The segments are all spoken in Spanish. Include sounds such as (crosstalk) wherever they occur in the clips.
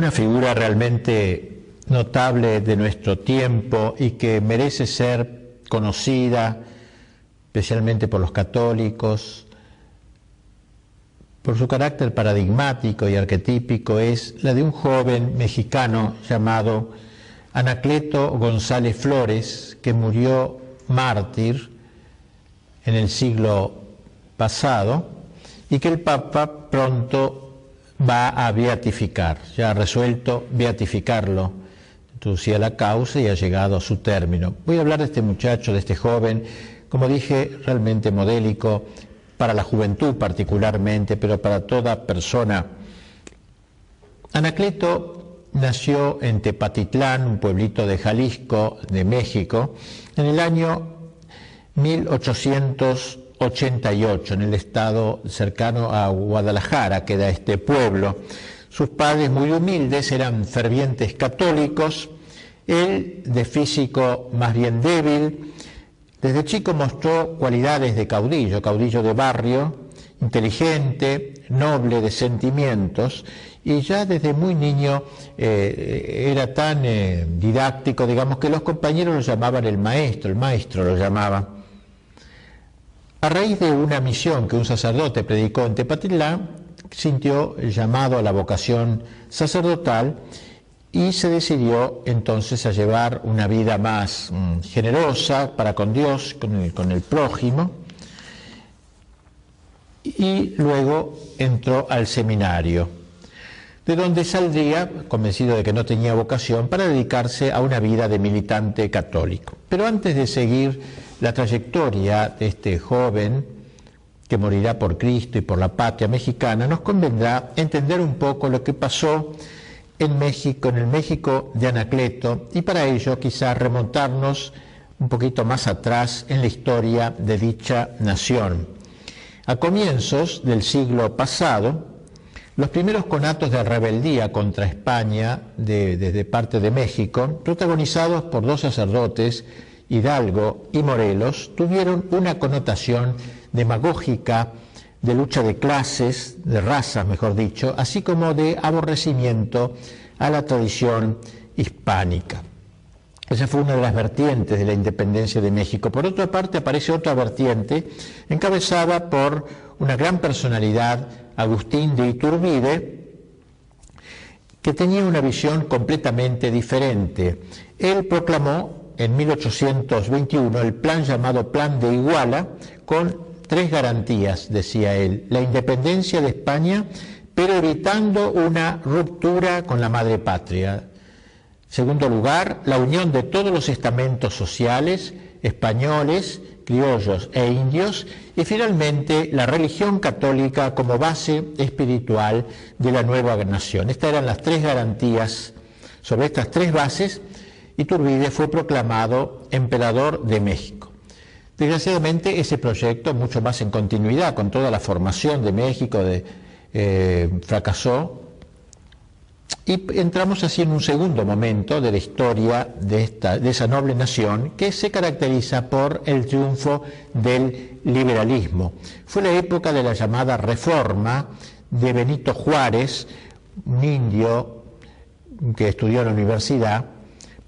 una figura realmente notable de nuestro tiempo y que merece ser conocida especialmente por los católicos, por su carácter paradigmático y arquetípico, es la de un joven mexicano llamado Anacleto González Flores, que murió mártir en el siglo pasado y que el Papa pronto va a beatificar, ya ha resuelto beatificarlo, introducía la causa y ha llegado a su término. Voy a hablar de este muchacho, de este joven, como dije, realmente modélico para la juventud particularmente, pero para toda persona. Anacleto nació en Tepatitlán, un pueblito de Jalisco, de México, en el año 1888, en el estado cercano a Guadalajara, queda este pueblo. Sus padres muy humildes eran fervientes católicos, él de físico más bien débil, desde chico mostró cualidades de caudillo, caudillo de barrio, inteligente, noble de sentimientos, y ya desde muy niño eh, era tan eh, didáctico, digamos, que los compañeros lo llamaban el maestro, el maestro lo llamaba. A raíz de una misión que un sacerdote predicó en Tepatitlán, sintió llamado a la vocación sacerdotal y se decidió entonces a llevar una vida más mm, generosa para con Dios, con el prójimo, y luego entró al seminario, de donde saldría, convencido de que no tenía vocación, para dedicarse a una vida de militante católico. Pero antes de seguir la trayectoria de este joven que morirá por Cristo y por la patria mexicana, nos convendrá entender un poco lo que pasó en México, en el México de Anacleto, y para ello quizás remontarnos un poquito más atrás en la historia de dicha nación. A comienzos del siglo pasado, los primeros conatos de rebeldía contra España desde parte de México, protagonizados por dos sacerdotes, Hidalgo y Morelos, tuvieron una connotación demagógica de lucha de clases, de razas, mejor dicho, así como de aborrecimiento a la tradición hispánica. Esa fue una de las vertientes de la independencia de México. Por otra parte, aparece otra vertiente encabezada por una gran personalidad, Agustín de Iturbide, que tenía una visión completamente diferente. Él proclamó en 1821 el plan llamado Plan de Iguala, con tres garantías, decía él. La independencia de España, pero evitando una ruptura con la madre patria. Segundo lugar, la unión de todos los estamentos sociales, españoles, criollos e indios, y finalmente la religión católica como base espiritual de la nueva nación. Estas eran las tres garantías. Sobre estas tres bases, Iturbide fue proclamado emperador de México. Desgraciadamente ese proyecto, mucho más en continuidad con toda la formación de México, eh, fracasó y entramos así en un segundo momento de la historia de, esta, de esa noble nación que se caracteriza por el triunfo del liberalismo. Fue la época de la llamada reforma de Benito Juárez, un indio que estudió en la universidad,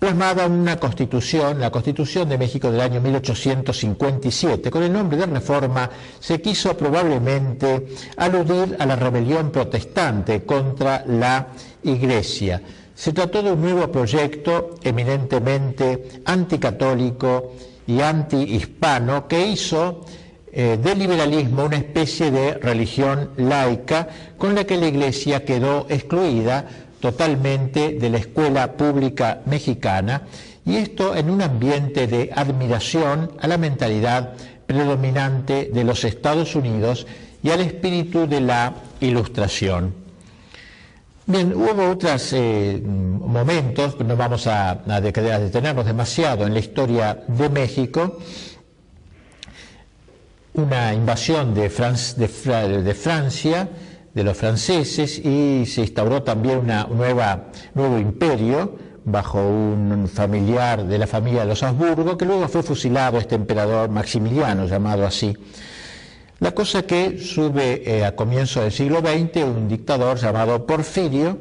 plasmada una constitución, la Constitución de México del año 1857. Con el nombre de reforma se quiso probablemente aludir a la rebelión protestante contra la Iglesia. Se trató de un nuevo proyecto eminentemente anticatólico y antihispano que hizo eh, del liberalismo una especie de religión laica con la que la Iglesia quedó excluida totalmente de la escuela pública mexicana y esto en un ambiente de admiración a la mentalidad predominante de los Estados Unidos y al espíritu de la ilustración. Bien, hubo otros eh, momentos, no vamos a, a, detenernos demasiado en la historia de México, una invasión de, de Francia, de los franceses y se instauró también un nuevo imperio bajo un familiar de la familia de los Habsburgo, que luego fue fusilado este emperador Maximiliano, llamado así. La cosa que sube eh, a comienzos del siglo XX un dictador llamado Porfirio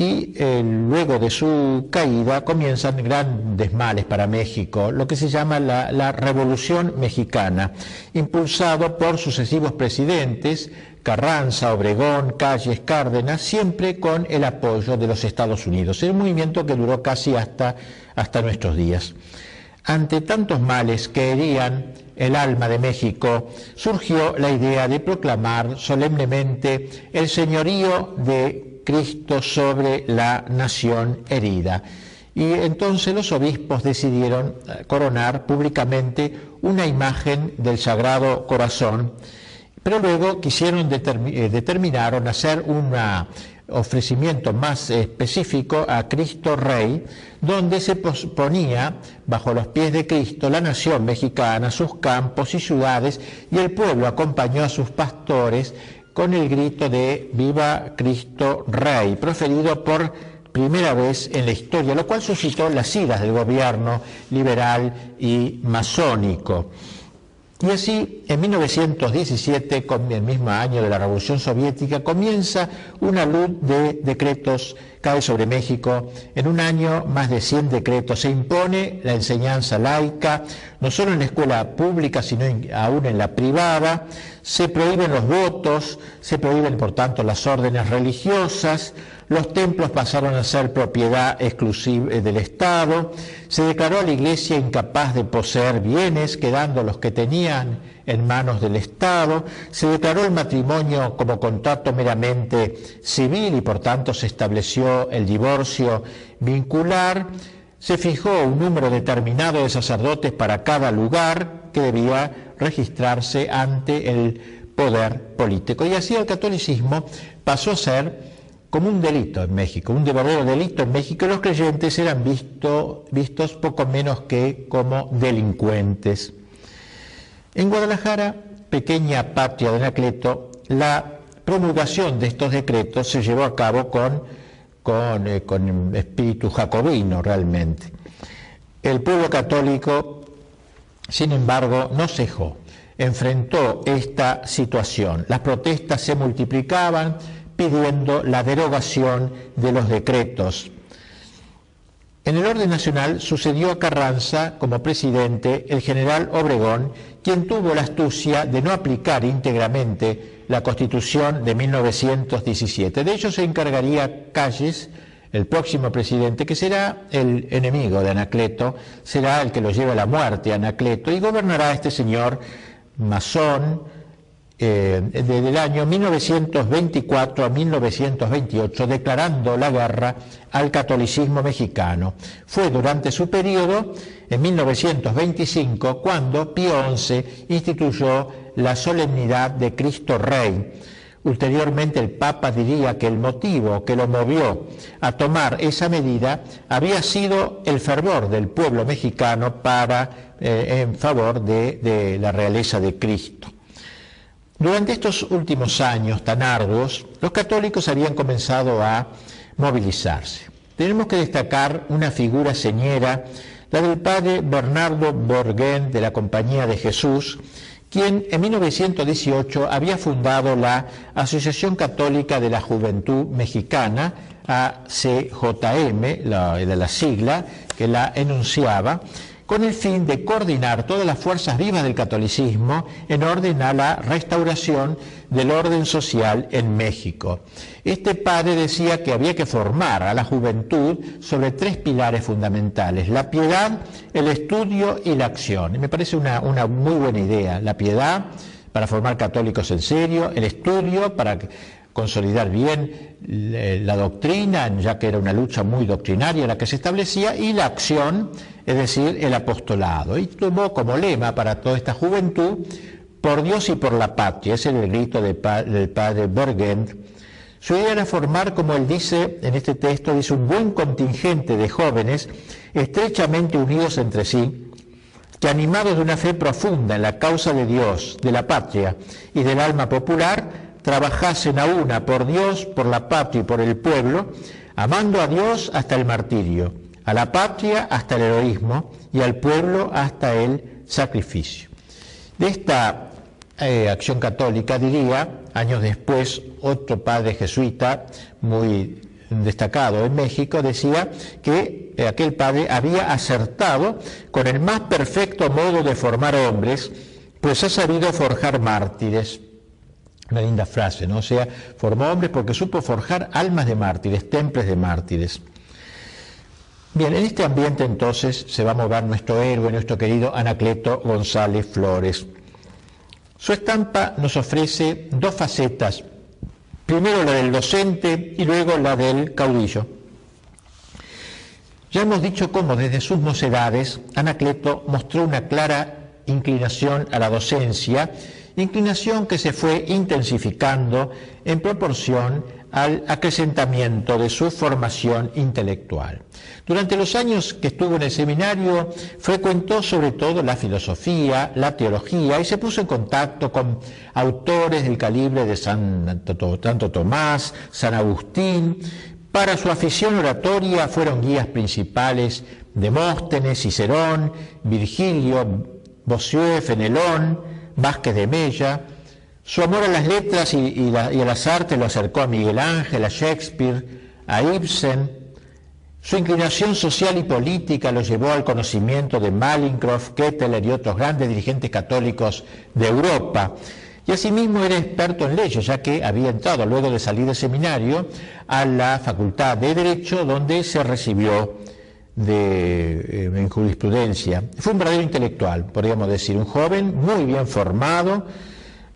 y eh, luego de su caída comienzan grandes males para México, lo que se llama la, Revolución Mexicana, impulsado por sucesivos presidentes, Carranza, Obregón, Calles, Cárdenas, siempre con el apoyo de los Estados Unidos. Un movimiento que duró casi hasta, hasta nuestros días. Ante tantos males que herían el alma de México, surgió la idea de proclamar solemnemente el señorío de Cristo sobre la nación herida. Y entonces los obispos decidieron eh, coronar públicamente una imagen del Sagrado Corazón, pero luego quisieron eh, determinaron hacer una, ofrecimiento más específico a Cristo Rey, donde se ponía bajo los pies de Cristo la nación mexicana, sus campos y ciudades, y el pueblo acompañó a sus pastores con el grito de Viva Cristo Rey, proferido por primera vez en la historia, lo cual suscitó las iras del gobierno liberal y masónico. Y así, en 1917, con el mismo año de la Revolución Soviética, comienza una luz de decretos, cae sobre México. En un año, más de 100 decretos. Se impone la enseñanza laica, no solo en la escuela pública, sino aún en la privada. Se prohíben los votos, se prohíben, por tanto, las órdenes religiosas los templos pasaron a ser propiedad exclusiva del Estado, se declaró a la Iglesia incapaz de poseer bienes, quedando los que tenían en manos del Estado, se declaró el matrimonio como contrato meramente civil y por tanto se estableció el divorcio vincular, se fijó un número determinado de sacerdotes para cada lugar que debía registrarse ante el poder político. Y así el catolicismo pasó a ser como un delito en México, un verdadero delito en México, los creyentes eran vistos poco menos que como delincuentes. En Guadalajara, pequeña patria de Anacleto, la promulgación de estos decretos se llevó a cabo con, con, eh, con espíritu jacobino realmente. El pueblo católico, sin embargo, no cejó, enfrentó esta situación. Las protestas se multiplicaban, pidiendo la derogación de los decretos. En el orden nacional sucedió a Carranza como presidente el general Obregón, quien tuvo la astucia de no aplicar íntegramente la Constitución de 1917. De ello se encargaría Calles, el próximo presidente, que será el enemigo de Anacleto, será el que lo lleve a la muerte a Anacleto, y gobernará este señor masón, eh, desde el año 1924 a 1928, declarando la guerra al catolicismo mexicano. Fue durante su periodo, en 1925, cuando Pío XI instituyó la solemnidad de Cristo Rey. Ulteriormente el Papa diría que el motivo que lo movió a tomar esa medida había sido el fervor del pueblo mexicano para, eh, en favor de la realeza de Cristo. Durante estos últimos años tan arduos, los católicos habían comenzado a movilizarse. Tenemos que destacar una figura señera, la del padre Bernardo Borguén de la Compañía de Jesús, quien en 1918 había fundado la Asociación Católica de la Juventud Mexicana, ACJM, la, la sigla que la enunciaba, con el fin de coordinar todas las fuerzas vivas del catolicismo en orden a la restauración del orden social en México. Este padre decía que había que formar a la juventud sobre tres pilares fundamentales, la piedad, el estudio y la acción. Y me parece una, una muy buena idea, la piedad para formar católicos en serio, el estudio para consolidar bien la doctrina, ya que era una lucha muy doctrinaria la que se establecía, y la acción, es decir, el apostolado. Y tomó como lema para toda esta juventud, por Dios y por la patria, ese es el grito del padre Bergent. Su idea era formar, como él dice en este texto, dice un buen contingente de jóvenes estrechamente unidos entre sí, que animados de una fe profunda en la causa de Dios, de la patria y del alma popular, trabajasen a una por Dios, por la patria y por el pueblo, amando a Dios hasta el martirio, a la patria hasta el heroísmo y al pueblo hasta el sacrificio. De esta eh, acción católica diría, años después, otro padre jesuita muy destacado en México, decía que aquel padre había acertado con el más perfecto modo de formar hombres, pues ha sabido forjar mártires. Una linda frase, ¿no? O sea, formó hombres porque supo forjar almas de mártires, temples de mártires. Bien, en este ambiente entonces se va a mover nuestro héroe, nuestro querido Anacleto González Flores. Su estampa nos ofrece dos facetas, primero la del docente y luego la del caudillo. Ya hemos dicho cómo desde sus mocedades Anacleto mostró una clara inclinación a la docencia, inclinación que se fue intensificando en proporción al acrecentamiento de su formación intelectual. Durante los años que estuvo en el seminario, frecuentó sobre todo la filosofía, la teología y se puso en contacto con autores del calibre de Santo Tomás, San Agustín. Para su afición oratoria fueron guías principales Demóstenes, Cicerón, Virgilio, Bossuet, Fenelón, Vázquez de Mella, su amor a las letras y, a las artes lo acercó a Miguel Ángel, a Shakespeare, a Ibsen. Su inclinación social y política lo llevó al conocimiento de Malincroft, Ketteler y otros grandes dirigentes católicos de Europa. Y asimismo era experto en leyes, ya que había entrado luego de salir del seminario a la Facultad de Derecho, donde se recibió de, eh, en jurisprudencia. Fue un verdadero intelectual, podríamos decir, un joven muy bien formado,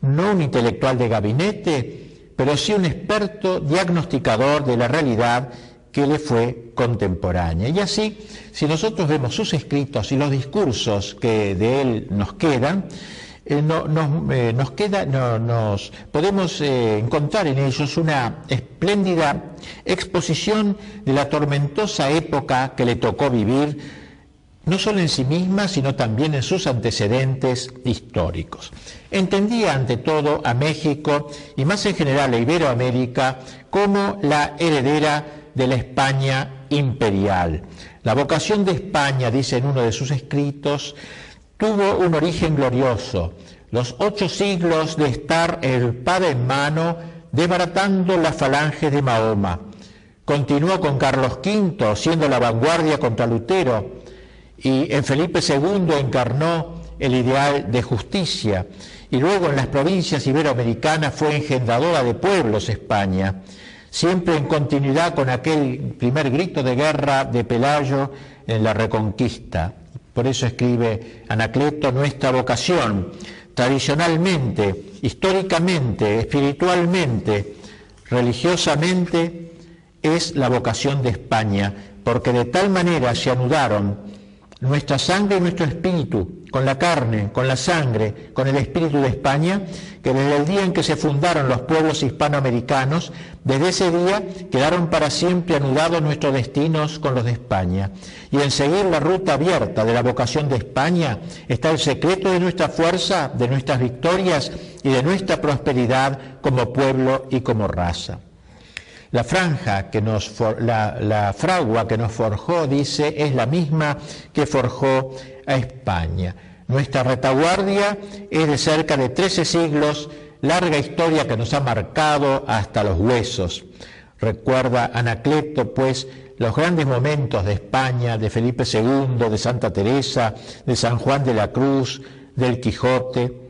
no un intelectual de gabinete, pero sí un experto diagnosticador de la realidad que le fue contemporánea. Y así, si nosotros vemos sus escritos y los discursos que de él nos quedan, eh, eh, nos, queda, nos podemos eh, encontrar en ellos una espléndida exposición de la tormentosa época que le tocó vivir no solo en sí misma, sino también en sus antecedentes históricos. Entendía ante todo a México y más en general a Iberoamérica como la heredera de la España imperial. La vocación de España, dice en uno de sus escritos, tuvo un origen glorioso, los ocho siglos de estar el padre en mano desbaratando la falange de Mahoma. Continuó con Carlos V, siendo la vanguardia contra Lutero, y en Felipe II encarnó el ideal de justicia y luego en las provincias iberoamericanas fue engendradora de pueblos España, siempre en continuidad con aquel primer grito de guerra de Pelayo en la Reconquista. Por eso escribe Anacleto, nuestra vocación, tradicionalmente, históricamente, espiritualmente, religiosamente, es la vocación de España, porque de tal manera se anudaron nuestra sangre y nuestro espíritu, con la carne, con la sangre, con el espíritu de España, que desde el día en que se fundaron los pueblos hispanoamericanos, desde ese día quedaron para siempre anudados nuestros destinos con los de España. Y en seguir la ruta abierta de la vocación de España está el secreto de nuestra fuerza, de nuestras victorias y de nuestra prosperidad como pueblo y como raza. La franja que nos, la, fragua que nos forjó, dice, es la misma que forjó a España. Nuestra retaguardia es de cerca de 13 siglos, larga historia que nos ha marcado hasta los huesos. Recuerda Anacleto, pues, los grandes momentos de España, de Felipe II, de Santa Teresa, de San Juan de la Cruz, del Quijote,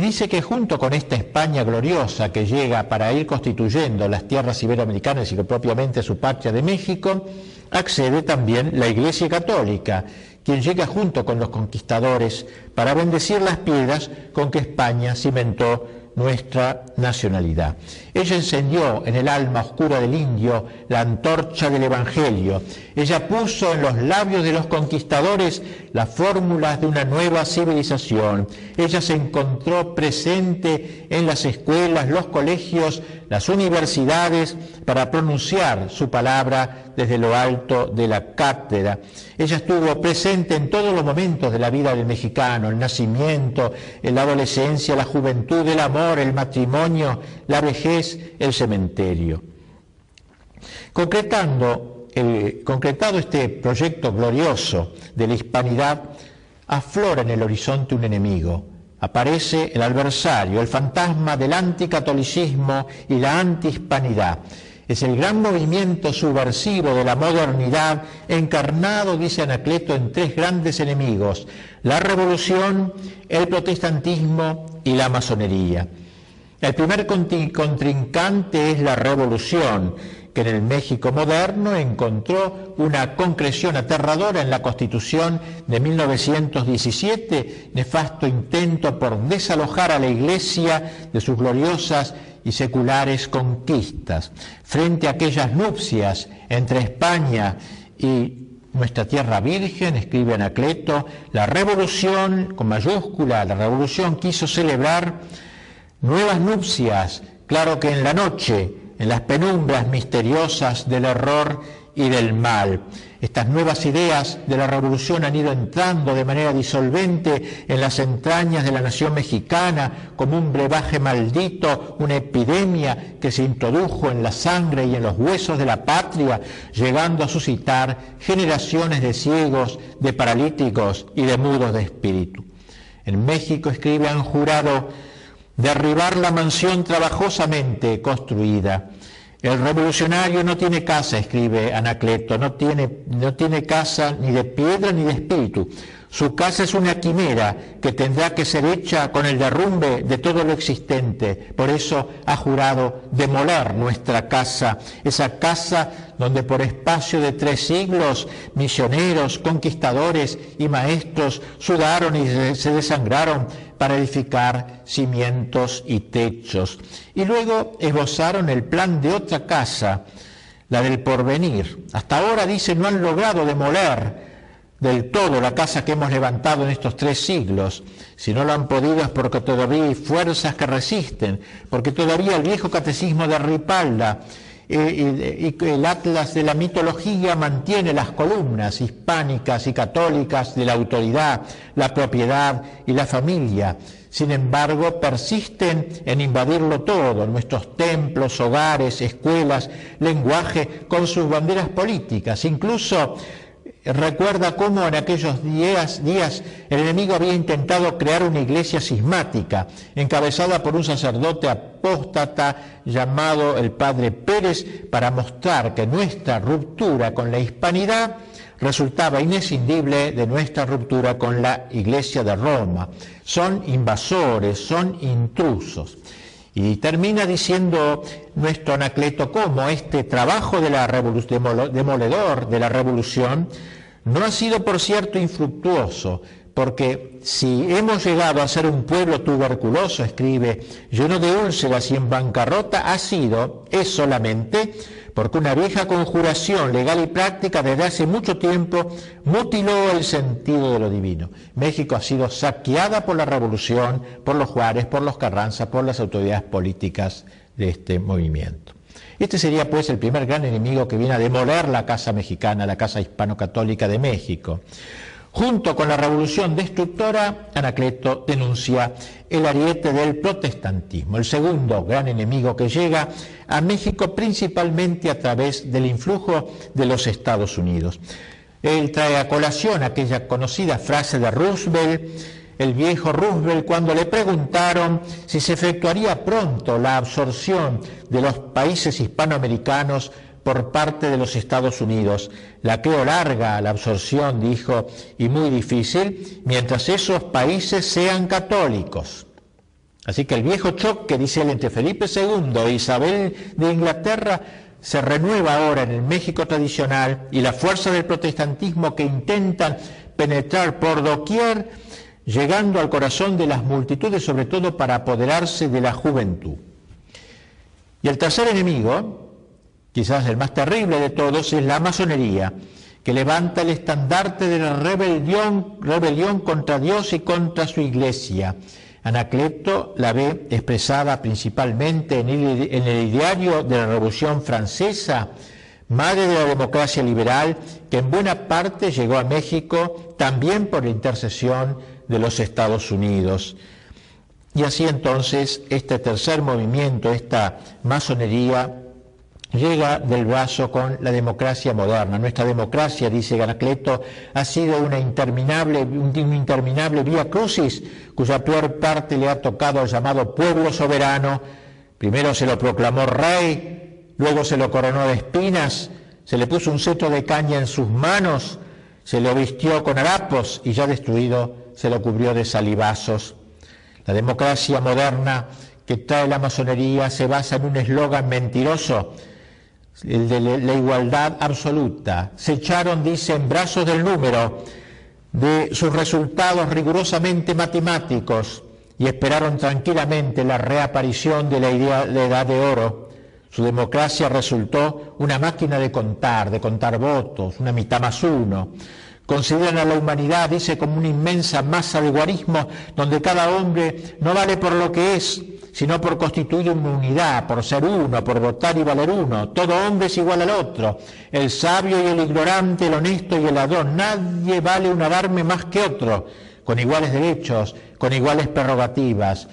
y dice que junto con esta España gloriosa que llega para ir constituyendo las tierras iberoamericanas y que propiamente su patria de México, accede también la Iglesia Católica, quien llega junto con los conquistadores para bendecir las piedras con que España cimentó nuestra nacionalidad. Ella encendió en el alma oscura del indio la antorcha del Evangelio. Ella puso en los labios de los conquistadores las fórmulas de una nueva civilización. Ella se encontró presente en las escuelas, los colegios, las universidades para pronunciar su palabra desde lo alto de la cátedra. Ella estuvo presente en todos los momentos de la vida del mexicano, el nacimiento, la adolescencia, la juventud, el amor, el matrimonio, la vejez, el cementerio. Concretando, concretado este proyecto glorioso de la hispanidad, aflora en el horizonte un enemigo, aparece el adversario, el fantasma del anticatolicismo y la antihispanidad Es el gran movimiento subversivo de la modernidad encarnado, dice Anacleto, en tres grandes enemigos, la revolución, el protestantismo y la masonería. El primer contrincante es la revolución, que en el México moderno encontró una concreción aterradora en la Constitución de 1917, nefasto intento por desalojar a la Iglesia de sus gloriosas y seculares conquistas. Frente a aquellas nupcias entre España y nuestra tierra virgen, escribe Anacleto, la revolución, con mayúscula, la revolución quiso celebrar nuevas nupcias, claro que en la noche, en las penumbras misteriosas del error y del mal. Estas nuevas ideas de la revolución han ido entrando de manera disolvente en las entrañas de la nación mexicana como un brebaje maldito, una epidemia que se introdujo en la sangre y en los huesos de la patria, llegando a suscitar generaciones de ciegos, de paralíticos y de mudos de espíritu. En México, escribe, han jurado derribar la mansión trabajosamente construida el revolucionario no tiene casa, escribe Anacleto, no tiene, no tiene casa ni de piedra ni de espíritu. Su casa es una quimera que tendrá que ser hecha con el derrumbe de todo lo existente. Por eso ha jurado demoler nuestra casa, esa casa donde por espacio de tres siglos misioneros, conquistadores y maestros sudaron y se desangraron para edificar cimientos y techos. Y luego esbozaron el plan de otra casa, la del porvenir. Hasta ahora, dice, no han logrado demoler del todo la casa que hemos levantado en estos tres siglos. Si no lo han podido es porque todavía hay fuerzas que resisten, porque todavía el viejo catecismo de Ripalda y el atlas de la mitología mantiene las columnas hispánicas y católicas de la autoridad, la propiedad y la familia. Sin embargo, persisten en invadirlo todo, nuestros templos, hogares, escuelas, lenguaje, con sus banderas políticas. Incluso recuerda cómo en aquellos días, días el enemigo había intentado crear una iglesia sismática, encabezada por un sacerdote apóstata llamado el padre Pérez, para mostrar que nuestra ruptura con la hispanidad resultaba inescindible de nuestra ruptura con la iglesia de Roma. Son invasores, son intrusos. Y termina diciendo nuestro Anacleto cómo este trabajo de la demoledor de la revolución no ha sido, por cierto, infructuoso, porque si hemos llegado a ser un pueblo tuberculoso, escribe, lleno de úlceras y en bancarrota, ha sido, es solamente, porque una vieja conjuración legal y práctica desde hace mucho tiempo mutiló el sentido de lo divino. México ha sido saqueada por la revolución, por los Juárez, por los Carranza, por las autoridades políticas de este movimiento. Este sería pues el primer gran enemigo que viene a demoler la casa mexicana, la casa hispano-católica de México. Junto con la revolución destructora, Anacleto denuncia el ariete del protestantismo, el segundo gran enemigo que llega a México principalmente a través del influjo de los Estados Unidos. Él trae a colación aquella conocida frase de Roosevelt, el viejo Roosevelt, cuando le preguntaron si se efectuaría pronto la absorción de los países hispanoamericanos por parte de los Estados Unidos. La creo larga la absorción, dijo, y muy difícil, mientras esos países sean católicos. Así que el viejo choque, dice él, entre Felipe II e Isabel de Inglaterra se renueva ahora en el México tradicional y la fuerza del protestantismo que intentan penetrar por doquier, llegando al corazón de las multitudes, sobre todo para apoderarse de la juventud. Y el tercer enemigo, quizás el más terrible de todos, es la masonería, que levanta el estandarte de la rebelión, rebelión contra Dios y contra su iglesia. Anacleto la ve expresada principalmente en el, en el ideario de la Revolución Francesa, madre de la democracia liberal, que en buena parte llegó a México también por la intercesión de los Estados Unidos. Y así entonces este tercer movimiento, esta masonería, llega del brazo con la democracia moderna. Nuestra democracia, dice Garacleto, ha sido una interminable, un interminable vía crucis cuya peor parte le ha tocado al llamado pueblo soberano. Primero se lo proclamó rey luego se lo coronó de espinas, se le puso un cetro de caña en sus manos, se lo vistió con harapos y ya destruido se lo cubrió de salivazos. La democracia moderna que trae la masonería se basa en un eslogan mentiroso, el de la igualdad absoluta. Se echaron, dice, en brazos del número de sus resultados rigurosamente matemáticos y esperaron tranquilamente la reaparición de la, idea, de edad de oro. Su democracia resultó una máquina de contar, de contar votos, una mitad más uno. Consideran a la humanidad, dice, como una inmensa masa de guarismo donde cada hombre no vale por lo que es, sino por constituir una unidad, por ser uno, por votar y valer uno. Todo hombre es igual al otro, el sabio y el ignorante, el honesto y el ladrón. Nadie vale un adarme más que otro, con iguales derechos, con iguales prerrogativas.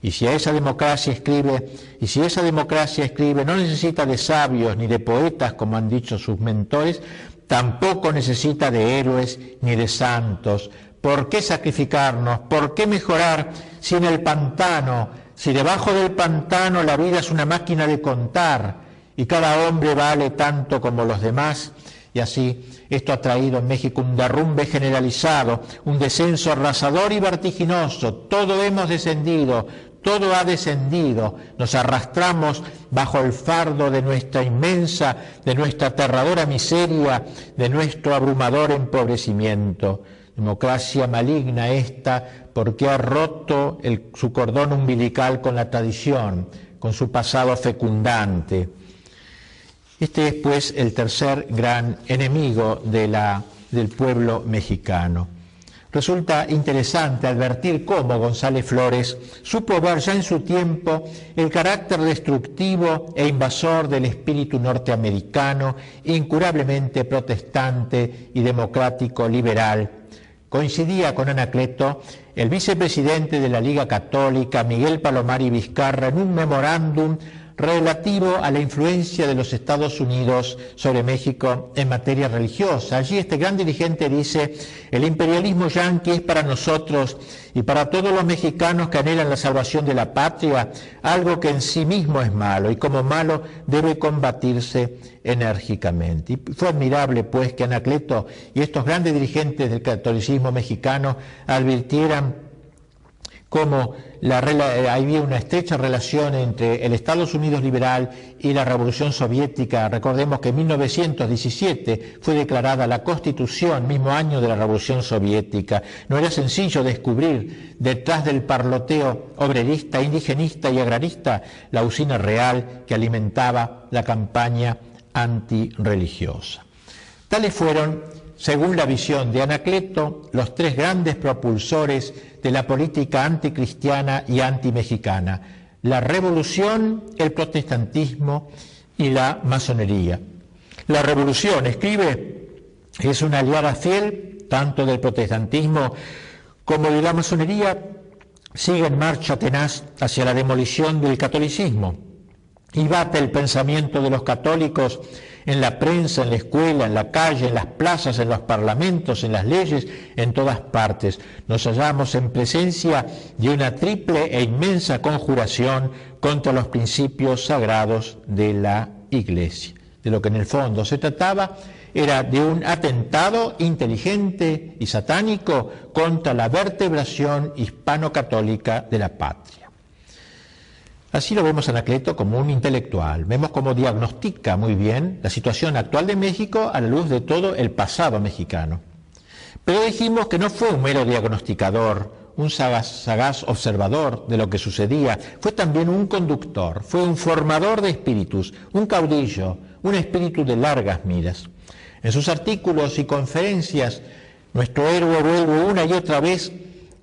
Y si a esa democracia escribe, y si esa democracia escribe, no necesita de sabios ni de poetas, como han dicho sus mentores, tampoco necesita de héroes ni de santos. ¿Por qué sacrificarnos? ¿Por qué mejorar si en el pantano si debajo del pantano la vida es una máquina de contar y cada hombre vale tanto como los demás, y así esto ha traído en México un derrumbe generalizado, un descenso arrasador y vertiginoso. Todo hemos descendido, todo ha descendido. Nos arrastramos bajo el fardo de nuestra inmensa, de nuestra aterradora miseria, de nuestro abrumador empobrecimiento. Democracia maligna esta porque ha roto su cordón umbilical con la tradición, con su pasado fecundante. Este es pues el tercer gran enemigo del pueblo mexicano. Resulta interesante advertir cómo González Flores supo ver ya en su tiempo el carácter destructivo e invasor del espíritu norteamericano, incurablemente protestante y democrático liberal. Coincidía con Anacleto el vicepresidente de la Liga Católica, Miguel Palomari Vizcarra, en un memorándum relativo a la influencia de los Estados Unidos sobre México en materia religiosa. Allí este gran dirigente dice, el imperialismo yanqui es para nosotros y para todos los mexicanos que anhelan la salvación de la patria algo que en sí mismo es malo y como malo debe combatirse enérgicamente. Y fue admirable pues que Anacleto y estos grandes dirigentes del catolicismo mexicano advirtieran cómo eh, había una estrecha relación entre el Estados Unidos liberal y la Revolución Soviética. Recordemos que en 1917 fue declarada la Constitución, mismo año de la Revolución Soviética. No era sencillo descubrir detrás del parloteo obrerista, indigenista y agrarista la usina real que alimentaba la campaña antirreligiosa. Tales fueron según la visión de Anacleto, los tres grandes propulsores de la política anticristiana y antimexicana, la revolución, el protestantismo y la masonería. La revolución, escribe, es una aliada fiel tanto del protestantismo como de la masonería, sigue en marcha tenaz hacia la demolición del catolicismo y bate el pensamiento de los católicos en la prensa, en la escuela, en la calle, en las plazas, en los parlamentos, en las leyes, en todas partes. Nos hallamos en presencia de una triple e inmensa conjuración contra los principios sagrados de la Iglesia. De lo que en el fondo se trataba era de un atentado inteligente y satánico contra la vertebración hispano-católica de la patria. Así lo vemos a Anacleto como un intelectual, vemos cómo diagnostica muy bien la situación actual de México a la luz de todo el pasado mexicano. Pero dijimos que no fue un mero diagnosticador, un sagaz, observador de lo que sucedía, fue también un conductor, fue un formador de espíritus, un caudillo, un espíritu de largas miras. En sus artículos y conferencias, nuestro héroe vuelve una y otra vez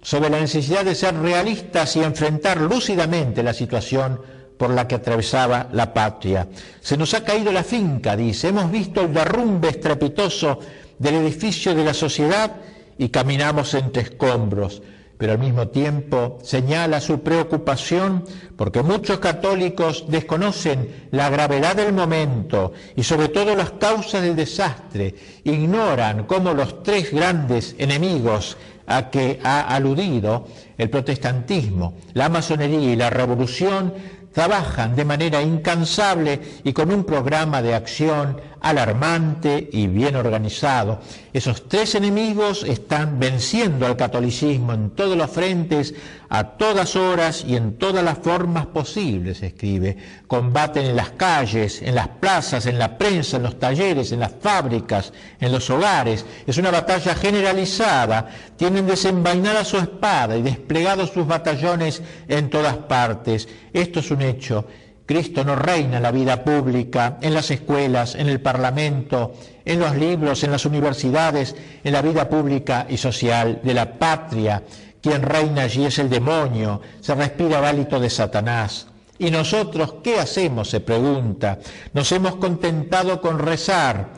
sobre la necesidad de ser realistas y enfrentar lúcidamente la situación por la que atravesaba la patria. Se nos ha caído la finca, dice, hemos visto el derrumbe estrepitoso del edificio de la sociedad y caminamos entre escombros, pero al mismo tiempo señala su preocupación porque muchos católicos desconocen la gravedad del momento y sobre todo las causas del desastre, ignoran cómo los tres grandes enemigos a que ha aludido el protestantismo, la masonería y la revolución trabajan de manera incansable y con un programa de acción alarmante y bien organizado. Esos tres enemigos están venciendo al catolicismo en todos los frentes, a todas horas y en todas las formas posibles, escribe. Combaten en las calles, en las plazas, en la prensa, en los talleres, en las fábricas, en los hogares. Es una batalla generalizada. Tienen desenvainada su espada y desplegados sus batallones en todas partes. Esto es un hecho Cristo no reina en la vida pública, en las escuelas, en el Parlamento, en los libros, en las universidades, en la vida pública y social de la patria. Quien reina allí es el demonio, se respira hálito de Satanás. ¿Y nosotros qué hacemos? se pregunta. Nos hemos contentado con rezar,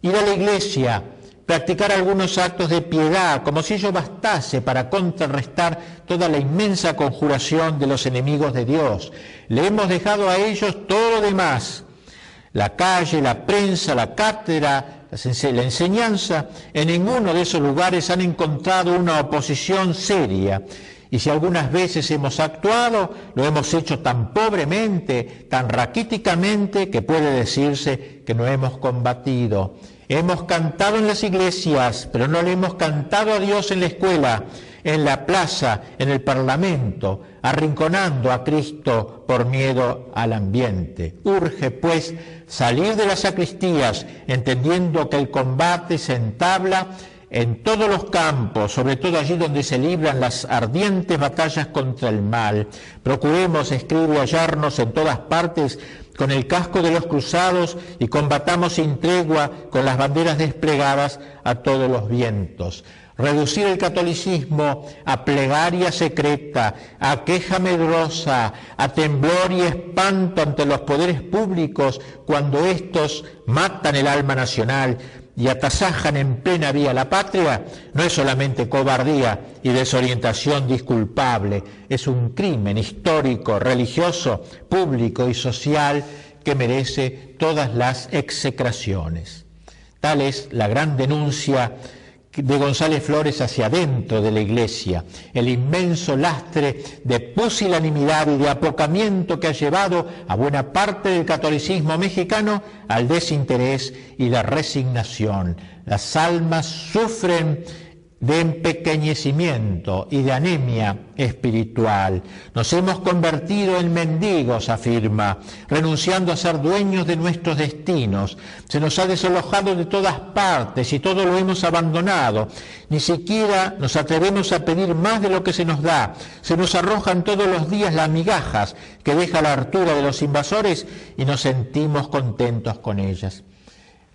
ir a la iglesia, practicar algunos actos de piedad, como si ello bastase para contrarrestar toda la inmensa conjuración de los enemigos de Dios. Le hemos dejado a ellos todo lo demás, la calle, la prensa, la cátedra, la enseñanza, en ninguno de esos lugares han encontrado una oposición seria. Y si algunas veces hemos actuado, lo hemos hecho tan pobremente, tan raquíticamente, que puede decirse que no hemos combatido. Hemos cantado en las iglesias, pero no le hemos cantado a Dios en la escuela, en la plaza, en el parlamento, arrinconando a Cristo por miedo al ambiente. Urge, pues, salir de las sacristías, entendiendo que el combate se entabla en todos los campos, sobre todo allí donde se libran las ardientes batallas contra el mal. Procuremos, escribe, hallarnos en todas partes con el casco de los cruzados y combatamos sin tregua con las banderas desplegadas a todos los vientos. Reducir el catolicismo a plegaria secreta, a queja medrosa, a temblor y espanto ante los poderes públicos cuando éstos matan el alma nacional y atasajan en plena vía la patria, no es solamente cobardía y desorientación disculpable, es un crimen histórico, religioso, público y social que merece todas las execraciones. Tal es la gran denuncia de González Flores hacia adentro de la Iglesia, el inmenso lastre de pusilanimidad y de apocamiento que ha llevado a buena parte del catolicismo mexicano al desinterés y la resignación. Las almas sufren de empequeñecimiento y de anemia espiritual. Nos hemos convertido en mendigos, afirma, renunciando a ser dueños de nuestros destinos. Se nos ha desalojado de todas partes y todo lo hemos abandonado. Ni siquiera nos atrevemos a pedir más de lo que se nos da. Se nos arrojan todos los días las migajas que deja la hartura de los invasores y nos sentimos contentos con ellas.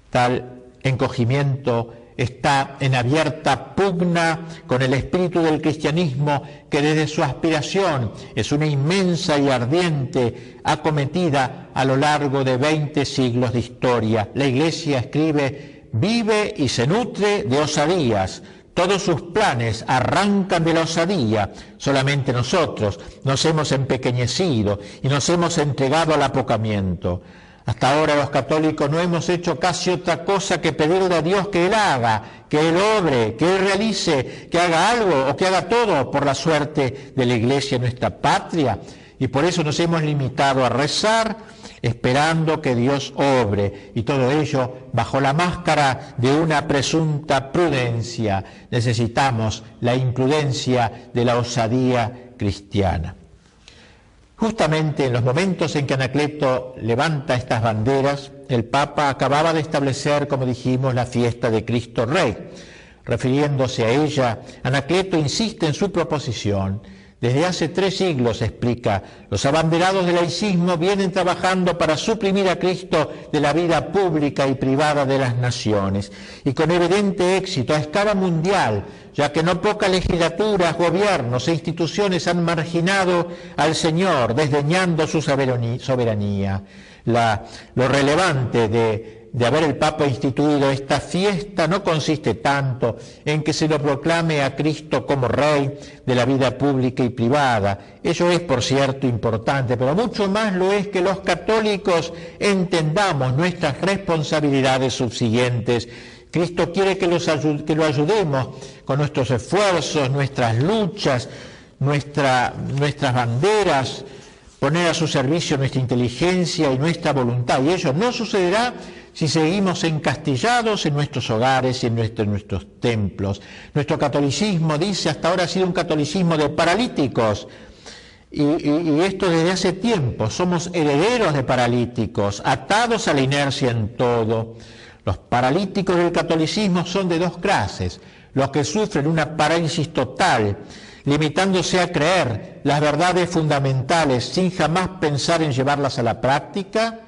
Tal encogimiento está en abierta pugna con el espíritu del cristianismo que desde su aspiración es una inmensa y ardiente acometida a lo largo de 20 siglos de historia. La Iglesia escribe, vive y se nutre de osadías. Todos sus planes arrancan de la osadía. Solamente nosotros nos hemos empequeñecido y nos hemos entregado al apocamiento. Hasta ahora los católicos no hemos hecho casi otra cosa que pedirle a Dios que Él haga, que Él obre, que Él realice, que haga algo o que haga todo por la suerte de la Iglesia nuestra patria. Y por eso nos hemos limitado a rezar esperando que Dios obre y todo ello bajo la máscara de una presunta prudencia. Necesitamos la imprudencia de la osadía cristiana. Justamente en los momentos en que Anacleto levanta estas banderas, el Papa acababa de establecer, como dijimos, la fiesta de Cristo Rey. Refiriéndose a ella, Anacleto insiste en su proposición desde hace tres siglos, explica, los abanderados del laicismo vienen trabajando para suprimir a Cristo de la vida pública y privada de las naciones, y con evidente éxito a escala mundial, ya que no pocas legislaturas, gobiernos e instituciones han marginado al Señor, desdeñando su soberanía. lo relevante de de haber el Papa instituido esta fiesta no consiste tanto en que se lo proclame a Cristo como Rey de la vida pública y privada. Eso es, por cierto, importante, pero mucho más lo es que los católicos entendamos nuestras responsabilidades subsiguientes. Cristo quiere que, lo ayudemos con nuestros esfuerzos, nuestras luchas, nuestras banderas, poner a su servicio nuestra inteligencia y nuestra voluntad. Y ello no sucederá si seguimos encastillados en nuestros hogares y en, nuestros templos. Nuestro catolicismo, dice, hasta ahora ha sido un catolicismo de paralíticos. y, esto desde hace tiempo. Somos herederos de paralíticos, atados a la inercia en todo. Los paralíticos del catolicismo son de dos clases. Los que sufren una parálisis total limitándose a creer las verdades fundamentales sin jamás pensar en llevarlas a la práctica,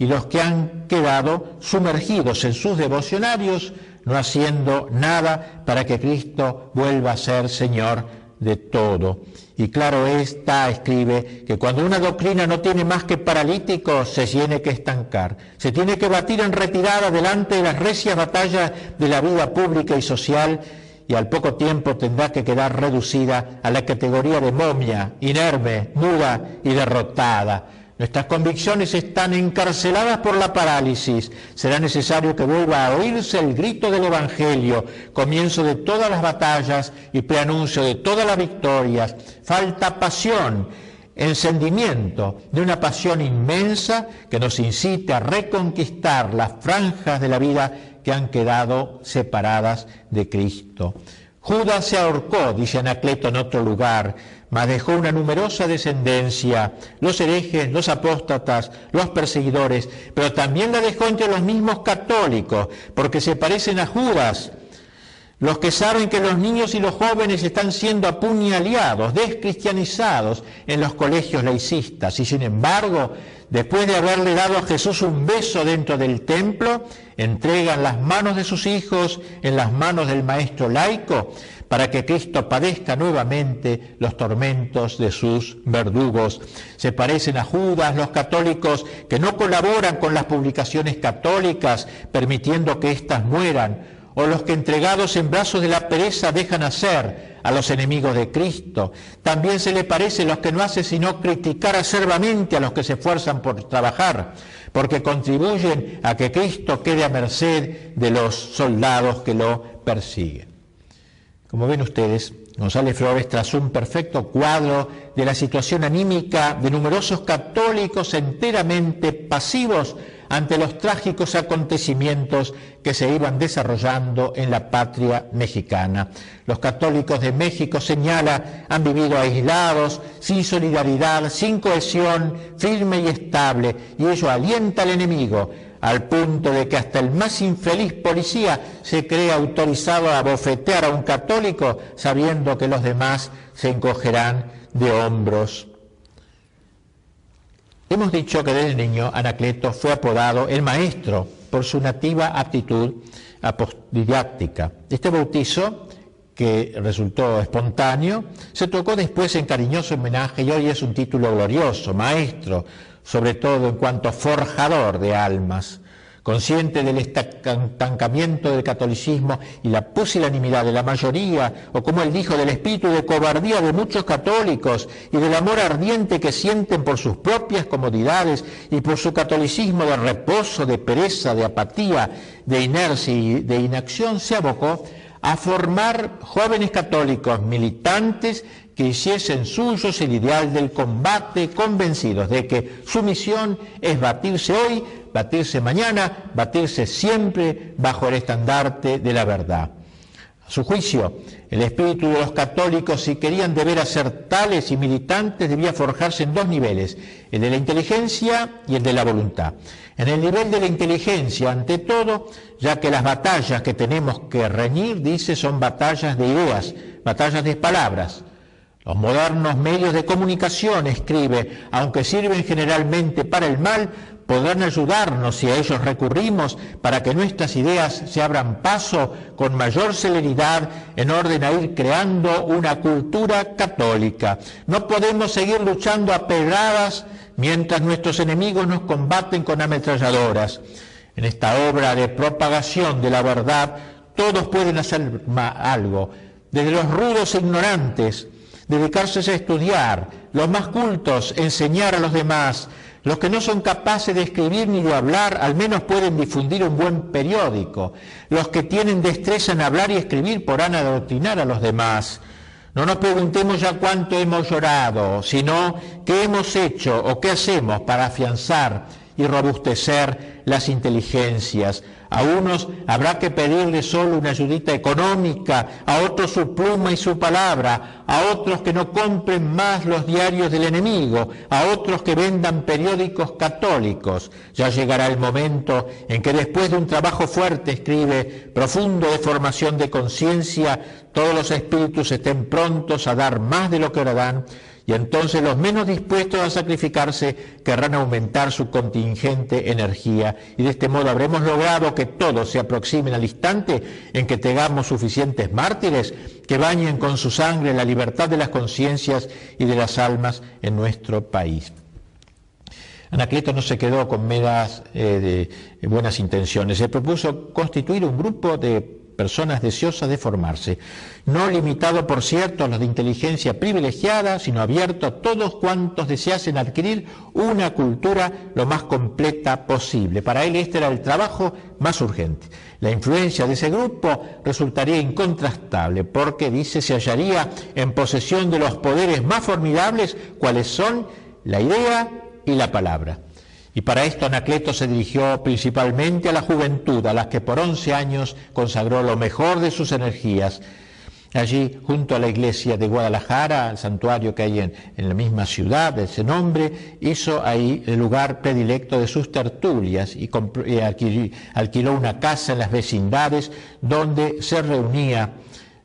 y los que han quedado sumergidos en sus devocionarios, no haciendo nada para que Cristo vuelva a ser Señor de todo. Y claro está, escribe, que cuando una doctrina no tiene más que paralíticos, se tiene que estancar, se tiene que batir en retirada delante de las recias batallas de la vida pública y social y al poco tiempo tendrá que quedar reducida a la categoría de momia, inerme, muda y derrotada. Nuestras convicciones están encarceladas por la parálisis. Será necesario que vuelva a oírse el grito del Evangelio, comienzo de todas las batallas y preanuncio de todas las victorias. Falta pasión, encendimiento de una pasión inmensa que nos incite a reconquistar las franjas de la vida que han quedado separadas de Cristo. Judas se ahorcó, dice Anacleto en otro lugar, mas dejó una numerosa descendencia, los herejes, los apóstatas, los perseguidores, pero también la dejó entre los mismos católicos, porque se parecen a Judas, los que saben que los niños y los jóvenes están siendo apuñaleados, descristianizados en los colegios laicistas. Y sin embargo, después de haberle dado a Jesús un beso dentro del templo, entregan las manos de sus hijos en las manos del maestro laico para que Cristo padezca nuevamente los tormentos de sus verdugos. Se parecen a Judas los católicos que no colaboran con las publicaciones católicas, permitiendo que éstas mueran o los que entregados en brazos de la pereza dejan hacer a los enemigos de Cristo. También se le parece los que no hacen sino criticar acervamente a los que se esfuerzan por trabajar, porque contribuyen a que Cristo quede a merced de los soldados que lo persiguen. Como ven ustedes, González Flores trazó un perfecto cuadro de la situación anímica de numerosos católicos enteramente pasivos ante los trágicos acontecimientos que se iban desarrollando en la patria mexicana. Los católicos de México, señala, han vivido aislados, sin solidaridad, sin cohesión firme y estable, y ello alienta al enemigo al punto de que hasta el más infeliz policía se cree autorizado a bofetear a un católico sabiendo que los demás se encogerán de hombros. Hemos dicho que desde niño Anacleto fue apodado el maestro por su nativa aptitud didáctica. Este bautizo, que resultó espontáneo, se tocó después en cariñoso homenaje y hoy es un título glorioso, maestro, sobre todo en cuanto forjador de almas consciente del estancamiento del catolicismo y la pusilanimidad de la mayoría, o como él dijo, del espíritu de cobardía de muchos católicos y del amor ardiente que sienten por sus propias comodidades y por su catolicismo de reposo, de pereza, de apatía, de inercia y de inacción, se abocó a formar jóvenes católicos militantes que hiciesen suyos el ideal del combate, convencidos de que su misión es batirse hoy, batirse mañana, batirse siempre bajo el estandarte de la verdad. A su juicio, el espíritu de los católicos, si querían deber ser tales y militantes, debía forjarse en dos niveles, el de la inteligencia y el de la voluntad. En el nivel de la inteligencia, ante todo, ya que las batallas que tenemos que reñir, dice, son batallas de ideas, batallas de palabras. Los modernos medios de comunicación, escribe, aunque sirven generalmente para el mal, podrán ayudarnos si a ellos recurrimos para que nuestras ideas se abran paso con mayor celeridad en orden a ir creando una cultura católica. No podemos seguir luchando a pedradas mientras nuestros enemigos nos combaten con ametralladoras. En esta obra de propagación de la verdad, todos pueden hacer algo, desde los rudos e ignorantes, dedicarse a estudiar, los más cultos, enseñar a los demás, los que no son capaces de escribir ni de hablar, al menos pueden difundir un buen periódico. Los que tienen destreza en hablar y escribir podrán adoctrinar a los demás. No nos preguntemos ya cuánto hemos llorado, sino qué hemos hecho o qué hacemos para afianzar y robustecer las inteligencias, a unos habrá que pedirle solo una ayudita económica, a otros su pluma y su palabra, a otros que no compren más los diarios del enemigo, a otros que vendan periódicos católicos. Ya llegará el momento en que después de un trabajo fuerte, escribe, profundo de formación de conciencia, todos los espíritus estén prontos a dar más de lo que ahora dan y entonces los menos dispuestos a sacrificarse querrán aumentar su contingente energía y de este modo habremos logrado que todos se aproximen al instante en que tengamos suficientes mártires que bañen con su sangre la libertad de las conciencias y de las almas en nuestro país. Anacleto no se quedó con meras eh, de buenas intenciones, se propuso constituir un grupo de personas deseosas de formarse, no limitado, por cierto, a los de inteligencia privilegiada, sino abierto a todos cuantos deseasen adquirir una cultura lo más completa posible. Para él este era el trabajo más urgente. La influencia de ese grupo resultaría incontrastable porque, dice, se hallaría en posesión de los poderes más formidables, cuales son la idea y la palabra. Y para esto Anacleto se dirigió principalmente a la juventud, a las que por once años consagró lo mejor de sus energías. Allí, junto a la iglesia de Guadalajara, el santuario que hay en, la misma ciudad de ese nombre, hizo ahí el lugar predilecto de sus tertulias y, alquiló una casa en las vecindades donde se reunía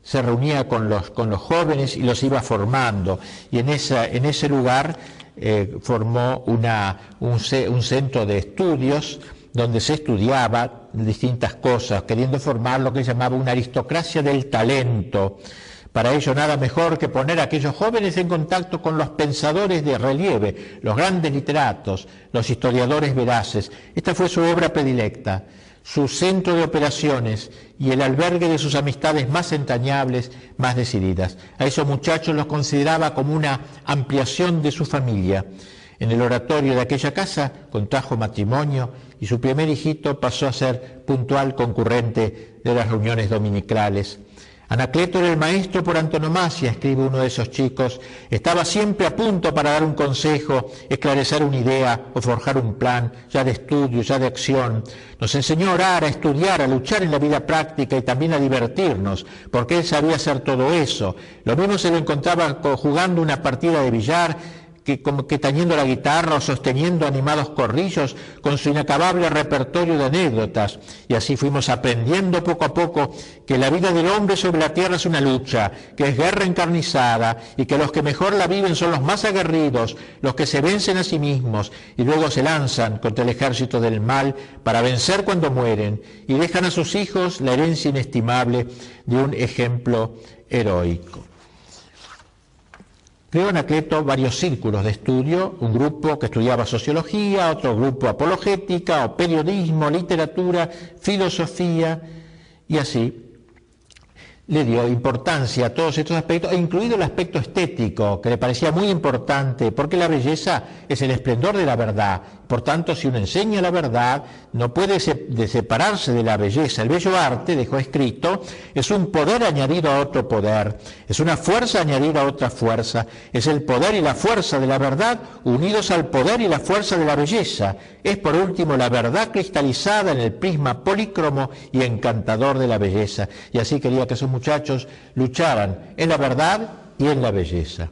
se reunía con los, con los jóvenes y los iba formando. Y en, esa, en ese lugar eh, formó una, un, centro de estudios donde se estudiaba distintas cosas, queriendo formar lo que llamaba una aristocracia del talento. Para ello nada mejor que poner a aquellos jóvenes en contacto con los pensadores de relieve, los grandes literatos, los historiadores veraces. Esta fue su obra predilecta su centro de operaciones y el albergue de sus amistades más entrañables, más decididas. A esos muchachos los consideraba como una ampliación de su familia. En el oratorio de aquella casa contrajo matrimonio y su primer hijito pasó a ser puntual concurrente de las reuniones dominicales Anacleto era el maestro por antonomasia, escribe uno de esos chicos. Estaba siempre a punto para dar un consejo, esclarecer una idea o forjar un plan, ya de estudio, ya de acción. Nos enseñó a orar, a estudiar, a luchar en la vida práctica y también a divertirnos, porque él sabía hacer todo eso. Lo mismo se lo encontraba jugando una partida de billar que como que tañendo la guitarra o sosteniendo animados corrillos con su inacabable repertorio de anécdotas. Y así fuimos aprendiendo poco a poco que la vida del hombre sobre la tierra es una lucha, que es guerra encarnizada y que los que mejor la viven son los más aguerridos, los que se vencen a sí mismos y luego se lanzan contra el ejército del mal para vencer cuando mueren y dejan a sus hijos la herencia inestimable de un ejemplo heroico. Creó Anacleto varios círculos de estudio, un grupo que estudiaba sociología, otro grupo apologética o periodismo, literatura, filosofía y así le dio importancia a todos estos aspectos, e incluido el aspecto estético, que le parecía muy importante, porque la belleza es el esplendor de la verdad. Por tanto, si uno enseña la verdad, no puede separarse de la belleza. El bello arte, dejó escrito, es un poder añadido a otro poder, es una fuerza añadida a otra fuerza, es el poder y la fuerza de la verdad unidos al poder y la fuerza de la belleza. Es por último la verdad cristalizada en el prisma polícromo y encantador de la belleza. Y así quería que esos muchachos lucharan en la verdad y en la belleza.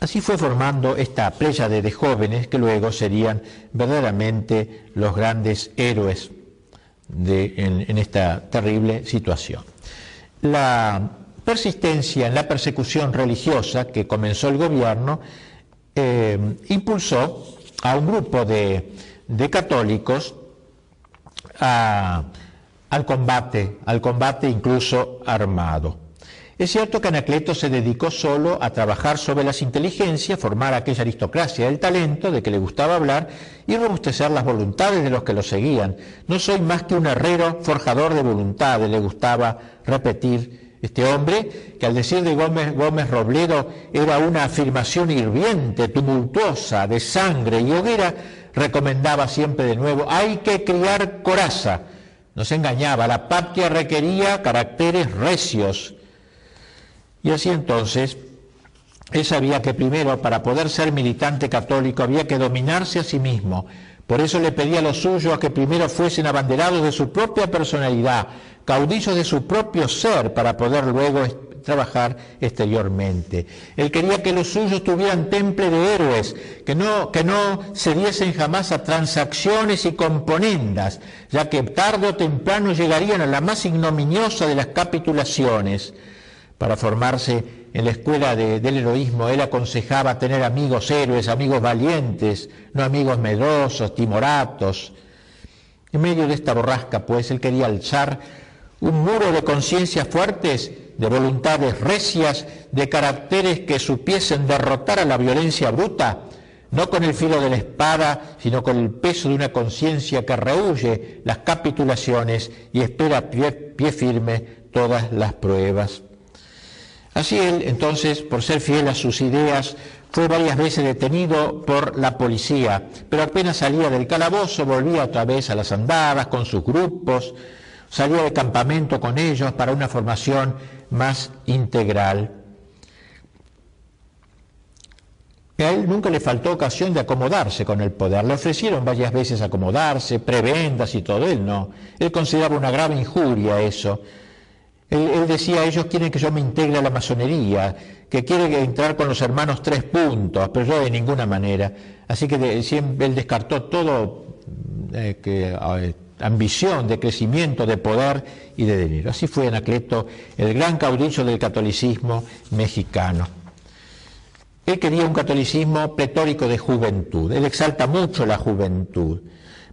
Así fue formando esta playa de jóvenes que luego serían verdaderamente los grandes héroes en, esta terrible situación. La persistencia en la persecución religiosa que comenzó el gobierno eh, impulsó a un grupo de, católicos al combate, al combate incluso armado. Es cierto que Anacleto se dedicó solo a trabajar sobre las inteligencias, formar aquella aristocracia del talento de que le gustaba hablar y robustecer las voluntades de los que lo seguían. No soy más que un herrero forjador de voluntades, le gustaba repetir este hombre, que al decir de Gómez, Gómez Robledo era una afirmación hirviente, tumultuosa, de sangre y hoguera, recomendaba siempre de nuevo, hay que criar coraza. Nos engañaba, la patria requería caracteres recios. Y así entonces, él sabía que primero, para poder ser militante católico, había que dominarse a sí mismo. Por eso le pedía a los suyos a que primero fuesen abanderados de su propia personalidad, caudillos de su propio ser, para poder luego trabajar exteriormente. Él quería que los suyos tuvieran temple de héroes, que no, que no se diesen jamás a transacciones y componendas, ya que tarde o temprano llegarían a la más ignominiosa de las capitulaciones. Para formarse en la escuela del heroísmo, él aconsejaba tener amigos héroes, amigos valientes, no amigos medrosos, timoratos. En medio de esta borrasca, pues, él quería alzar un muro de conciencias fuertes de voluntades recias, de caracteres que supiesen derrotar a la violencia bruta, no con el filo de la espada, sino con el peso de una conciencia que rehuye las capitulaciones y espera pie, pie firme todas las pruebas. Así él, entonces, por ser fiel a sus ideas, fue varias veces detenido por la policía, pero apenas salía del calabozo volvía otra vez a las andadas con sus grupos, salía de campamento con ellos para una formación más integral. A él nunca le faltó ocasión de acomodarse con el poder. Le ofrecieron varias veces acomodarse, prebendas y todo. Él no. Él consideraba una grave injuria eso. Él, decía, ellos quieren que yo me integre a la masonería, que quiere entrar con los hermanos tres puntos, pero yo de ninguna manera. Así que siempre él descartó todo eh, que, ambición de crecimiento, de poder y de dinero. Así fue Anacleto el gran caudillo del catolicismo mexicano. Él quería un catolicismo pletórico de juventud. Él exalta mucho la juventud.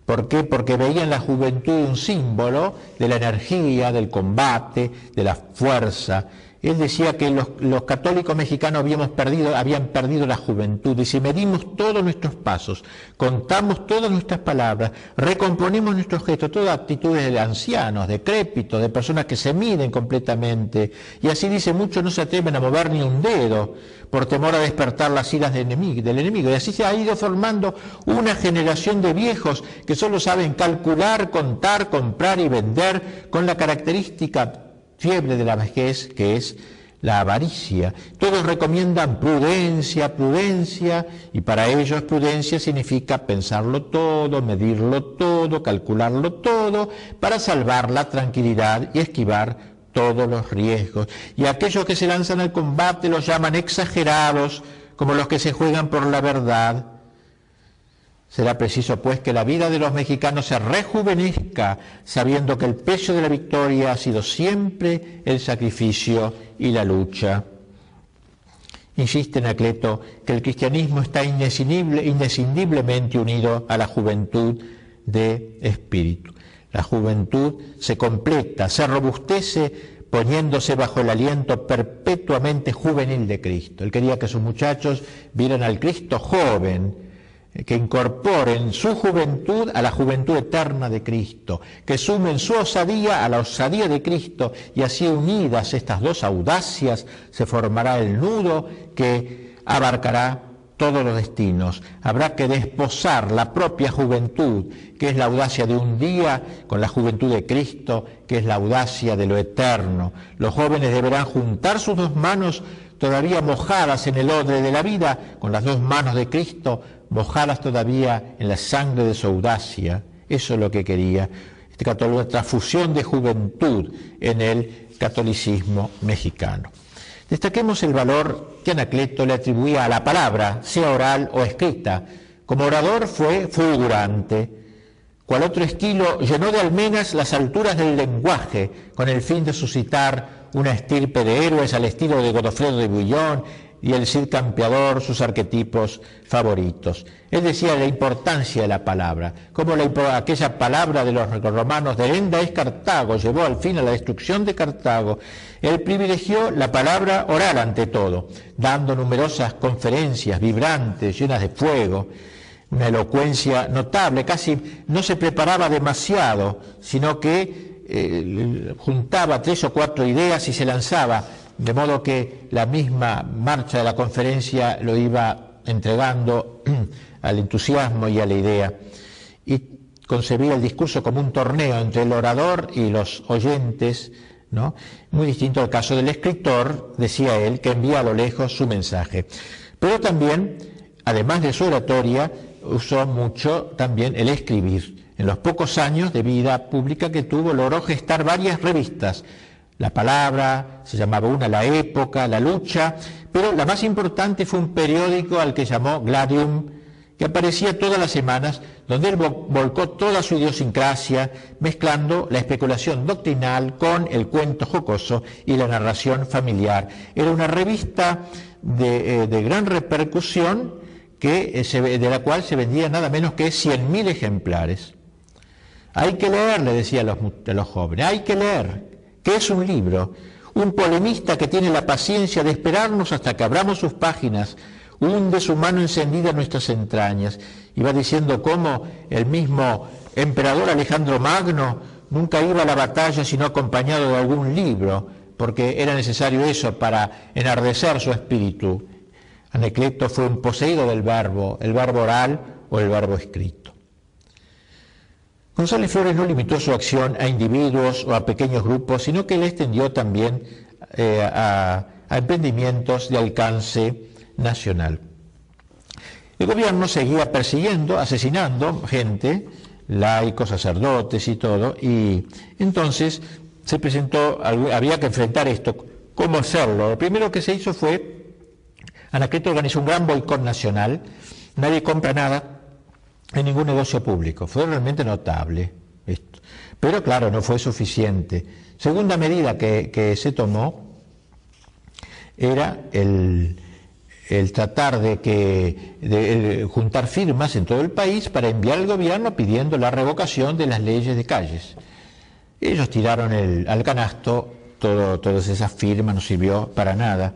¿Por qué? Porque veía en la juventud un símbolo de la energía, del combate, de la fuerza, él decía que los, católicos mexicanos habíamos perdido, habían perdido la juventud. Y si medimos todos nuestros pasos, contamos todas nuestras palabras, recomponemos nuestros gestos, todas actitudes de ancianos, decrépitos, de personas que se miden completamente. Y así dice, muchos no se atreven a mover ni un dedo por temor a despertar las iras del enemigo, del enemigo. Y así se ha ido formando una generación de viejos que solo saben calcular, contar, comprar y vender con la característica fiebre de la vejez, que es la avaricia. Todos recomiendan prudencia, prudencia, y para ellos prudencia significa pensarlo todo, medirlo todo, calcularlo todo, para salvar la tranquilidad y esquivar todos los riesgos. Y aquellos que se lanzan al combate los llaman exagerados, como los que se juegan por la verdad. Será preciso, pues, que la vida de los mexicanos se rejuvenezca, sabiendo que el peso de la victoria ha sido siempre el sacrificio y la lucha. Insiste Anacleto que el cristianismo está inescindiblemente unido a la juventud de espíritu. La juventud se completa, se robustece poniéndose bajo el aliento perpetuamente juvenil de Cristo. Él quería que sus muchachos vieran al Cristo joven, que incorporen su juventud a la juventud eterna de Cristo, que sumen su osadía a la osadía de Cristo y así unidas estas dos audacias se formará el nudo que abarcará todos los destinos. Habrá que desposar la propia juventud, que es la audacia de un día, con la juventud de Cristo, que es la audacia de lo eterno. Los jóvenes deberán juntar sus dos manos todavía mojadas en el odre de la vida, con las dos manos de Cristo, mojadas todavía en la sangre de su audacia. Eso es lo que quería. Este esta fusión de juventud en el catolicismo mexicano. Destaquemos el valor que Anacleto le atribuía a la palabra, sea oral o escrita. Como orador fue fulgurante. Cual otro estilo llenó de almenas las alturas del lenguaje con el fin de suscitar una estirpe de héroes al estilo de Godofredo de Bouillon y el Cid Campeador, sus arquetipos favoritos. Él decía la importancia de la palabra, como la, aquella palabra de los romanos de Enda es Cartago, llevó al fin a la destrucción de Cartago. Él privilegió la palabra oral ante todo, dando numerosas conferencias vibrantes, llenas de fuego, una elocuencia notable, casi no se preparaba demasiado, sino que eh, juntaba tres o cuatro ideas y se lanzaba de modo que la misma marcha de la conferencia lo iba entregando (clears throat) al entusiasmo y a la idea. Y concebía el discurso como un torneo entre el orador y los oyentes, ¿no? Muy distinto al caso del escritor, decía él, que envía a lo lejos su mensaje. Pero también, además de su oratoria, usó mucho también el escribir. En los pocos años de vida pública que tuvo, logró gestar varias revistas. La palabra, se llamaba una La Época, La Lucha, pero la más importante fue un periódico al que llamó Gladium, que aparecía todas las semanas, donde él volcó toda su idiosincrasia, mezclando la especulación doctrinal con el cuento jocoso y la narración familiar. Era una revista de, eh, gran repercusión que, eh, de la cual se vendía nada menos que 100.000 ejemplares. Hay que leer, le decía los, a los jóvenes, hay que leer. ¿Qué es un libro? Un polemista que tiene la paciencia de esperarnos hasta que abramos sus páginas, hunde su mano encendida en nuestras entrañas y va diciendo cómo el mismo emperador Alejandro Magno nunca iba a la batalla sino acompañado de algún libro, porque era necesario eso para enardecer su espíritu. Anacleto fue un poseído del verbo, el verbo oral o el verbo escrito. González Flores no limitó su acción a individuos o a pequeños grupos, sino que le extendió también eh, a emprendimientos de alcance nacional. El gobierno seguía persiguiendo, asesinando gente, laicos, sacerdotes y todo, y entonces se presentó, había que enfrentar esto. ¿Cómo hacerlo? Lo primero que se hizo fue, Anacleto organizó un gran boicot nacional, nadie compra nada en ningún negocio público. Fue realmente notable esto. Pero claro, no fue suficiente. Segunda medida que, se tomó era el, el tratar de, que, juntar firmas en todo el país para enviar al gobierno pidiendo la revocación de las leyes de calles. Ellos tiraron al canasto todo, todas esas firmas, no sirvió para nada.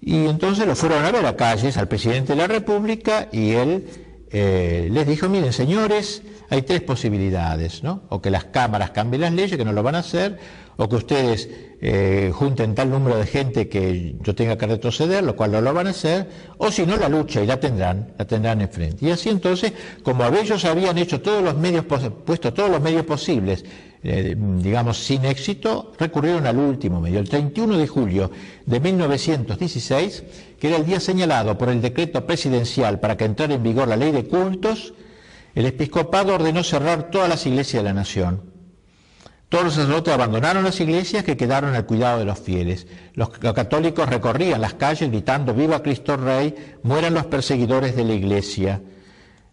Y entonces lo fueron a ver a calles al presidente de la República y él eh, les dijo, miren señores, hay tres posibilidades, ¿no? O que las cámaras cambien las leyes, que no lo van a hacer, o que ustedes eh, junten tal número de gente que yo tenga que retroceder, lo cual no lo van a hacer, o si no la lucha y la tendrán, la tendrán enfrente. Y así entonces, como ellos habían hecho todos los medios, puesto todos los medios posibles, eh, digamos sin éxito, recurrieron al último medio. El 31 de julio de 1916, que era el día señalado por el decreto presidencial para que entrara en vigor la ley de cultos, el episcopado ordenó cerrar todas las iglesias de la nación. Todos los sacerdotes abandonaron las iglesias que quedaron al cuidado de los fieles. Los, católicos recorrían las calles gritando Viva Cristo Rey, mueran los perseguidores de la iglesia.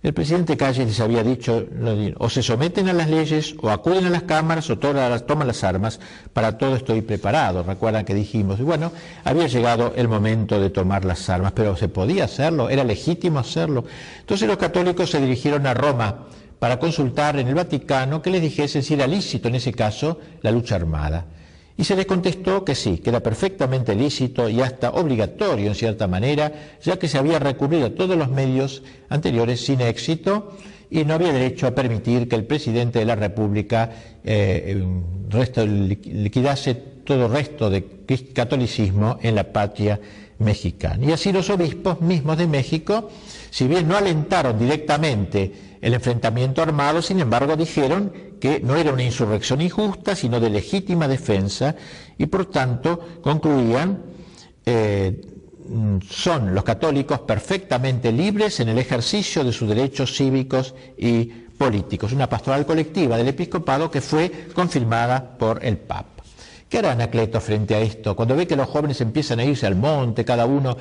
El presidente Calles les había dicho, o se someten a las leyes, o acuden a las cámaras, o toman las armas, para todo estoy preparado. Recuerdan que dijimos, y bueno, había llegado el momento de tomar las armas, pero se podía hacerlo, era legítimo hacerlo. Entonces los católicos se dirigieron a Roma para consultar en el Vaticano que les dijese si era lícito en ese caso la lucha armada. Y se les contestó que sí, que era perfectamente lícito y hasta obligatorio en cierta manera, ya que se había recurrido a todos los medios anteriores sin éxito y no había derecho a permitir que el presidente de la República eh, liquidase todo resto de catolicismo en la patria mexicana. Y así los obispos mismos de México, si bien no alentaron directamente el enfrentamiento armado, sin embargo dijeron que no era una insurrección injusta, sino de legítima defensa, y por tanto concluían, eh, son los católicos perfectamente libres en el ejercicio de sus derechos cívicos y políticos. Una pastoral colectiva del episcopado que fue confirmada por el Papa. ¿Qué hará Anacleto frente a esto? Cuando ve que los jóvenes empiezan a irse al monte, cada uno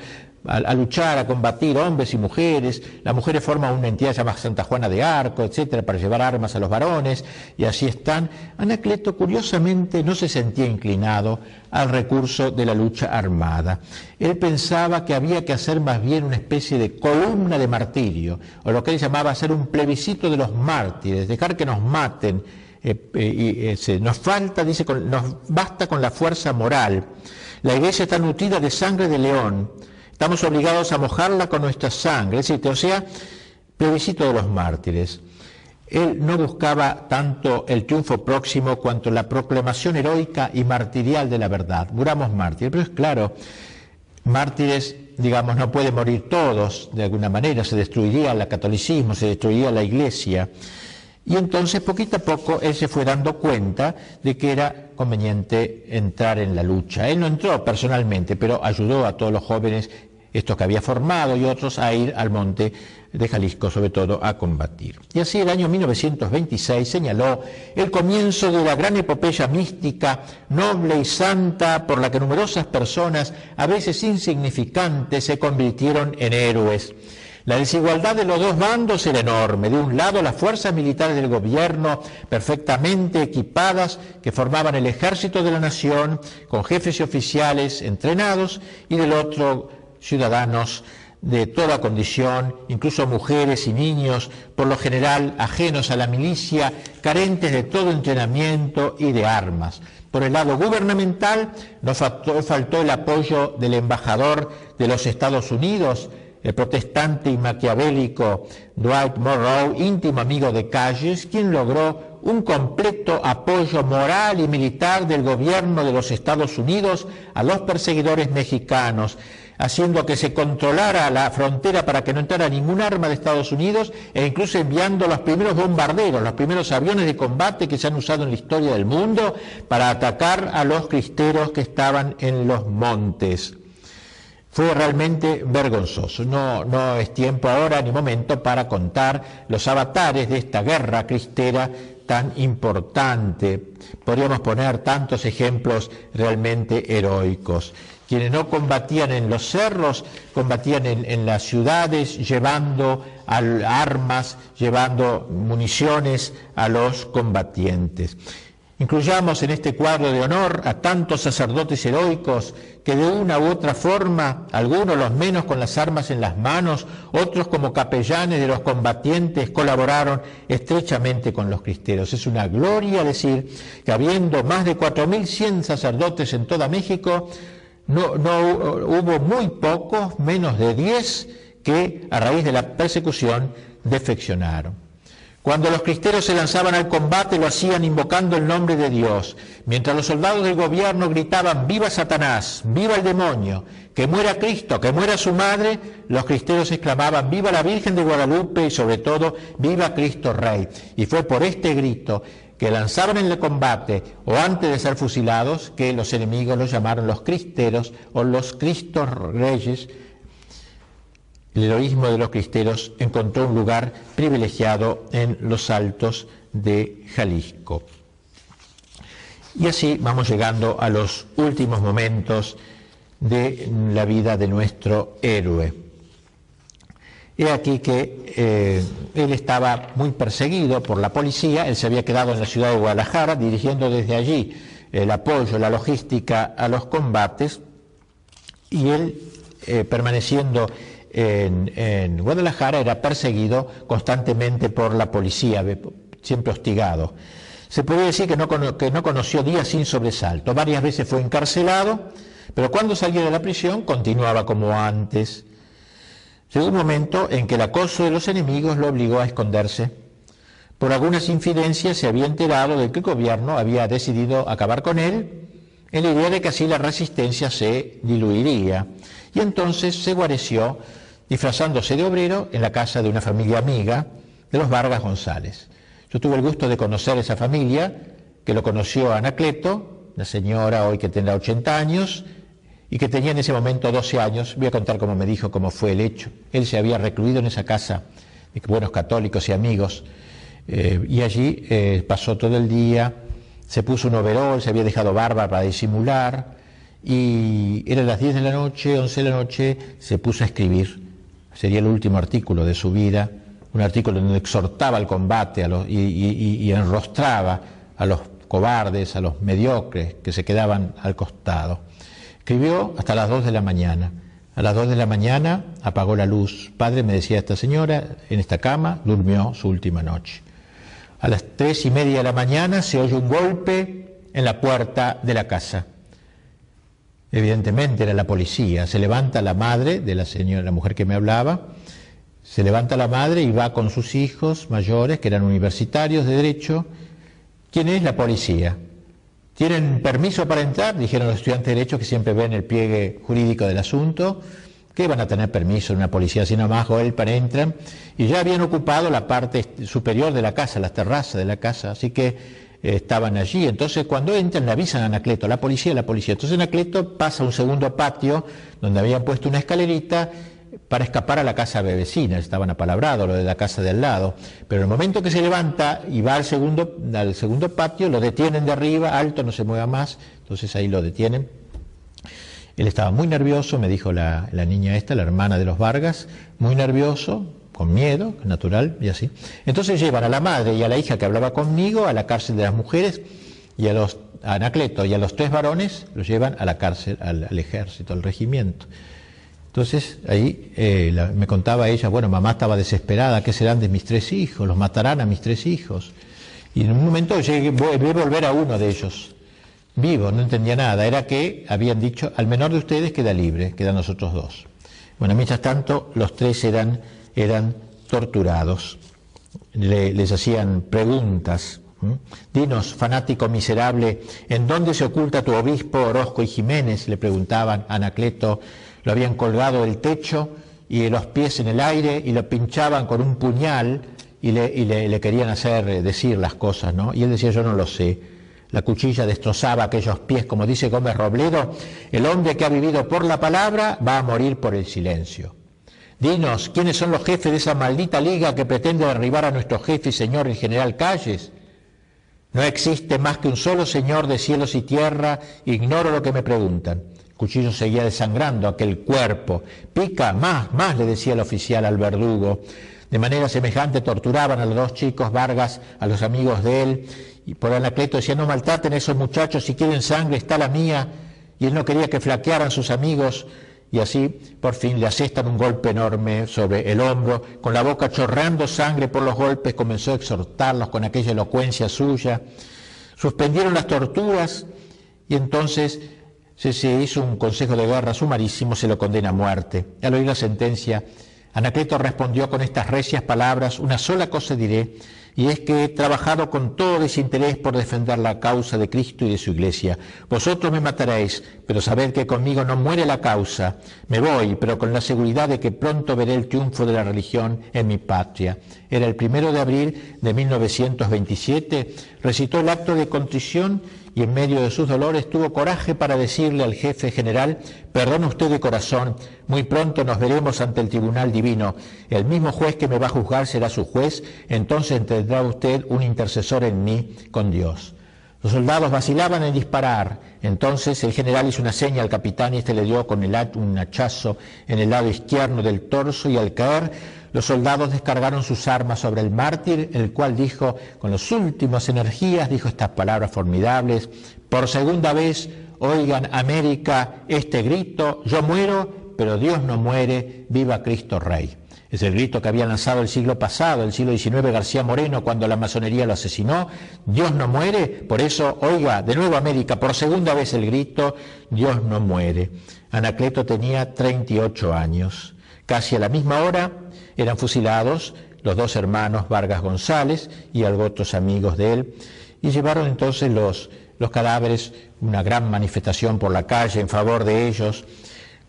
a, luchar, a combatir, hombres y mujeres, las mujeres forman una entidad llamada Santa Juana de Arco, etcétera, para llevar armas a los varones, y así están. Anacleto, curiosamente, no se sentía inclinado al recurso de la lucha armada. Él pensaba que había que hacer más bien una especie de columna de martirio, o lo que él llamaba hacer un plebiscito de los mártires, dejar que nos maten eh, eh, y, nos falta, dice, nos basta con la fuerza moral. La iglesia está nutrida de sangre de león. Estamos obligados a mojarla con nuestra sangre. Es o sea, plebiscito de los mártires. Él no buscaba tanto el triunfo próximo cuanto la proclamación heroica y martirial de la verdad. Muramos mártires, pero es claro, mártires, digamos, no pueden morir todos de alguna manera, se destruiría el catolicismo, se destruiría la iglesia. Y entonces, poquito a poco, él se fue dando cuenta de que era conveniente entrar en la lucha. Él no entró personalmente, pero ayudó a todos los jóvenes, estos que había formado y otros, a ir al monte de Jalisco, sobre todo, a combatir. Y así el año 1926 señaló el comienzo de la gran epopeya mística, noble y santa, por la que numerosas personas, a veces insignificantes, se convirtieron en héroes. La desigualdad de los dos bandos era enorme. De un lado, las fuerzas militares del gobierno, perfectamente equipadas, que formaban el ejército de la nación, con jefes y oficiales entrenados, y del otro, ciudadanos de toda condición, incluso mujeres y niños, por lo general ajenos a la milicia, carentes de todo entrenamiento y de armas. Por el lado gubernamental, nos faltó, el apoyo del embajador de los Estados Unidos, el protestante y maquiavélico Dwight Morrow, íntimo amigo de Calles, quien logró un completo apoyo moral y militar del gobierno de los Estados Unidos a los perseguidores mexicanos, haciendo que se controlara la frontera para que no entrara ningún arma de Estados Unidos e incluso enviando los primeros bombarderos, los primeros aviones de combate que se han usado en la historia del mundo para atacar a los cristeros que estaban en los montes fue realmente vergonzoso. No, no es tiempo ahora ni momento para contar los avatares de esta guerra cristera tan importante. Podríamos poner tantos ejemplos realmente heroicos. Quienes no combatían en los cerros, combatían en, las ciudades, llevando armas, llevando municiones a los combatientes. Incluyamos en este cuadro de honor a tantos sacerdotes heroicos que de una u otra forma, algunos los menos con las armas en las manos, otros como capellanes de los combatientes, colaboraron estrechamente con los cristeros. Es una gloria decir que habiendo más de 4.100 sacerdotes en toda México, no, no hubo muy pocos, menos de 10, que a raíz de la persecución defeccionaron. Cuando los cristeros se lanzaban al combate lo hacían invocando el nombre de Dios, mientras los soldados del gobierno gritaban viva Satanás, viva el demonio, que muera Cristo, que muera su madre, los cristeros exclamaban viva la Virgen de Guadalupe y sobre todo viva Cristo Rey. Y fue por este grito que lanzaban en el combate o antes de ser fusilados que los enemigos los llamaron los cristeros o los Cristos Reyes el heroísmo de los cristeros encontró un lugar privilegiado en los altos de Jalisco. Y así vamos llegando a los últimos momentos de la vida de nuestro héroe. He aquí que eh, él estaba muy perseguido por la policía, él se había quedado en la ciudad de Guadalajara dirigiendo desde allí el apoyo, la logística a los combates, y él eh, permaneciendo en, Guadalajara era perseguido constantemente por la policía, siempre hostigado. Se puede decir que no, que no conoció días sin sobresalto. Varias veces fue encarcelado, pero cuando salió de la prisión continuaba como antes. Llegó un momento en que el acoso de los enemigos lo obligó a esconderse. Por algunas infidencias se había enterado de que el gobierno había decidido acabar con él en la idea de que así la resistencia se diluiría. Y entonces se guareció disfrazándose de obrero en la casa de una familia amiga de los Vargas González. Yo tuve el gusto de conocer esa familia, que lo conoció Anacleto, la señora hoy que tendrá 80 años, y que tenía en ese momento 12 años. Voy a contar cómo me dijo cómo fue el hecho. Él se había recluido en esa casa de buenos católicos y amigos, eh, y allí eh, pasó todo el día, se puso un overol, se había dejado barba para disimular, y era las 10 de la noche, 11 de la noche, se puso a escribir sería el último artículo de su vida, un artículo donde exhortaba al combate y, enrostraba a los cobardes, a los mediocres que se quedaban al costado. Escribió hasta las dos de la mañana. A las dos de la mañana apagó la luz. Padre, me decía esta señora, en esta cama durmió su última noche. A las tres y media de la mañana se oye un golpe en la puerta de la casa. Evidentemente era la policía. Se levanta la madre de la señora, la mujer que me hablaba, se levanta la madre y va con sus hijos mayores, que eran universitarios de derecho. ¿Quién es la policía? ¿Tienen permiso para entrar? Dijeron los estudiantes de derecho que siempre ven el pliegue jurídico del asunto. que van a tener permiso de una policía? Si nomás para entran. Y ya habían ocupado la parte superior de la casa, la terraza de la casa. Así que estaban allí. Entonces, cuando entran, le avisan a Anacleto, la policía, la policía. Entonces, Anacleto pasa a un segundo patio donde habían puesto una escalerita para escapar a la casa vecina, estaban apalabrados, lo de la casa de al lado. Pero el momento que se levanta y va al segundo, al segundo patio, lo detienen de arriba, alto, no se mueva más, entonces ahí lo detienen. Él estaba muy nervioso, me dijo la, la niña esta, la hermana de los Vargas, muy nervioso, con miedo, natural y así. Entonces llevan a la madre y a la hija que hablaba conmigo a la cárcel de las mujeres y a los Anacleto y a los tres varones los llevan a la cárcel, al, ejército, al regimiento. Entonces ahí eh, me contaba ella, bueno, mamá estaba desesperada, ¿qué serán de mis tres hijos? Los matarán a mis tres hijos. Y en un momento llegué, voy, a volver a uno de ellos, vivo, no entendía nada, era que habían dicho, al menor de ustedes queda libre, quedan nosotros dos. Bueno, mientras tanto, los tres eran eran torturados. les hacían preguntas. Dinos, fanático miserable, ¿en dónde se oculta tu obispo Orozco y Jiménez? Le preguntaban a Anacleto. Lo habían colgado del techo y los pies en el aire y lo pinchaban con un puñal y le, querían hacer eh, decir las cosas, ¿no? Y él decía, yo no lo sé. La cuchilla destrozaba aquellos pies, como dice Gómez Robledo, el hombre que ha vivido por la palabra va a morir por el silencio. Dinos, ¿quiénes son los jefes de esa maldita liga que pretende derribar a nuestro jefe y señor el general Calles? No existe más que un solo señor de cielos y tierra, ignoro lo que me preguntan. Cuchillo seguía desangrando aquel cuerpo. Pica, más, más, le decía el oficial al verdugo. De manera semejante torturaban a los dos chicos Vargas, a los amigos de él, y por Anacleto decía, no maltraten a esos muchachos, si quieren sangre está la mía, y él no quería que flaquearan sus amigos, y así por fin le asestan un golpe enorme sobre el hombro, con la boca chorreando sangre por los golpes, comenzó a exhortarlos con aquella elocuencia suya. Suspendieron las torturas y entonces se, se hizo un consejo de guerra sumarísimo, se lo condena a muerte. Al oír la sentencia, Anacleto respondió con estas recias palabras, una sola cosa diré, y es que he trabajado con todo desinterés por defender la causa de Cristo y de su iglesia. Vosotros me mataréis, pero sabed que conmigo no muere la causa. Me voy, pero con la seguridad de que pronto veré el triunfo de la religión en mi patria. Era el primero de abril de 1927, recitó el acto de contrición y en medio de sus dolores tuvo coraje para decirle al jefe general, perdone usted de corazón, muy pronto nos veremos ante el tribunal divino, el mismo juez que me va a juzgar será su juez, entonces tendrá usted un intercesor en mí con Dios. Los soldados vacilaban en disparar. Entonces el general hizo una seña al capitán y este le dio con el un hachazo en el lado izquierdo del torso y al caer los soldados descargaron sus armas sobre el mártir, el cual dijo, con las últimas energías, dijo estas palabras formidables, por segunda vez, oigan América este grito, yo muero, pero Dios no muere, viva Cristo Rey. Es el grito que había lanzado el siglo pasado, el siglo XIX, García Moreno, cuando la masonería lo asesinó. Dios no muere, por eso, oiga, de nuevo América, por segunda vez el grito, Dios no muere. Anacleto tenía 38 años. Casi a la misma hora eran fusilados los dos hermanos Vargas González y otros amigos de él, y llevaron entonces los, los cadáveres, una gran manifestación por la calle en favor de ellos,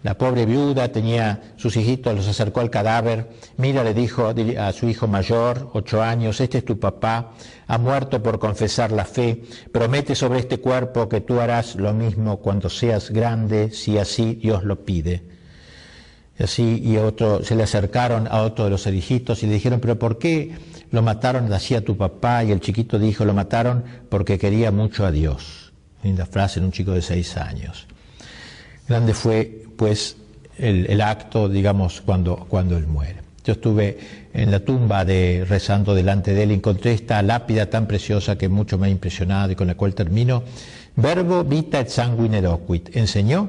la pobre viuda tenía sus hijitos, los acercó al cadáver. Mira, le dijo a su hijo mayor, ocho años, este es tu papá, ha muerto por confesar la fe. Promete sobre este cuerpo que tú harás lo mismo cuando seas grande, si así Dios lo pide. Y así, y otro, se le acercaron a otro de los hijitos y le dijeron, pero ¿por qué lo mataron así a tu papá? Y el chiquito dijo, lo mataron porque quería mucho a Dios. Linda frase en un chico de seis años. Grande fue pues el, acto, digamos, cuando, cuando él muere. Yo estuve en la tumba de rezando delante de él y encontré esta lápida tan preciosa que mucho me ha impresionado y con la cual termino. Verbo vita et sanguine docuit. Enseñó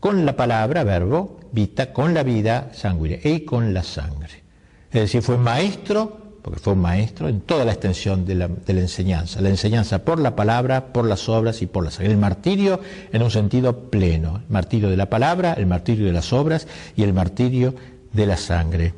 con la palabra, verbo, vita, con la vida, sanguine, y con la sangre. Es decir, fue maestro porque fue un maestro en toda la extensión de la, enseñanza, la enseñanza por la palabra, por las obras y por la sangre. El martirio en un sentido pleno, el martirio de la palabra, el martirio de las obras y el martirio de la sangre.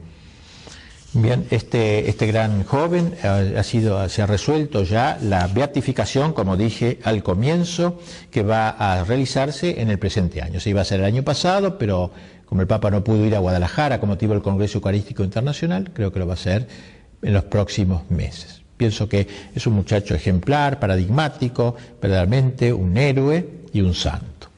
Bien, este, este gran joven ha, sido, se ha resuelto ya la beatificación, como dije al comienzo, que va a realizarse en el presente año. Se iba a hacer el año pasado, pero como el Papa no pudo ir a Guadalajara con motivo del Congreso Eucarístico Internacional, creo que lo va a hacer en los próximos meses. Pienso que es un muchacho ejemplar, paradigmático, verdaderamente un héroe y un santo.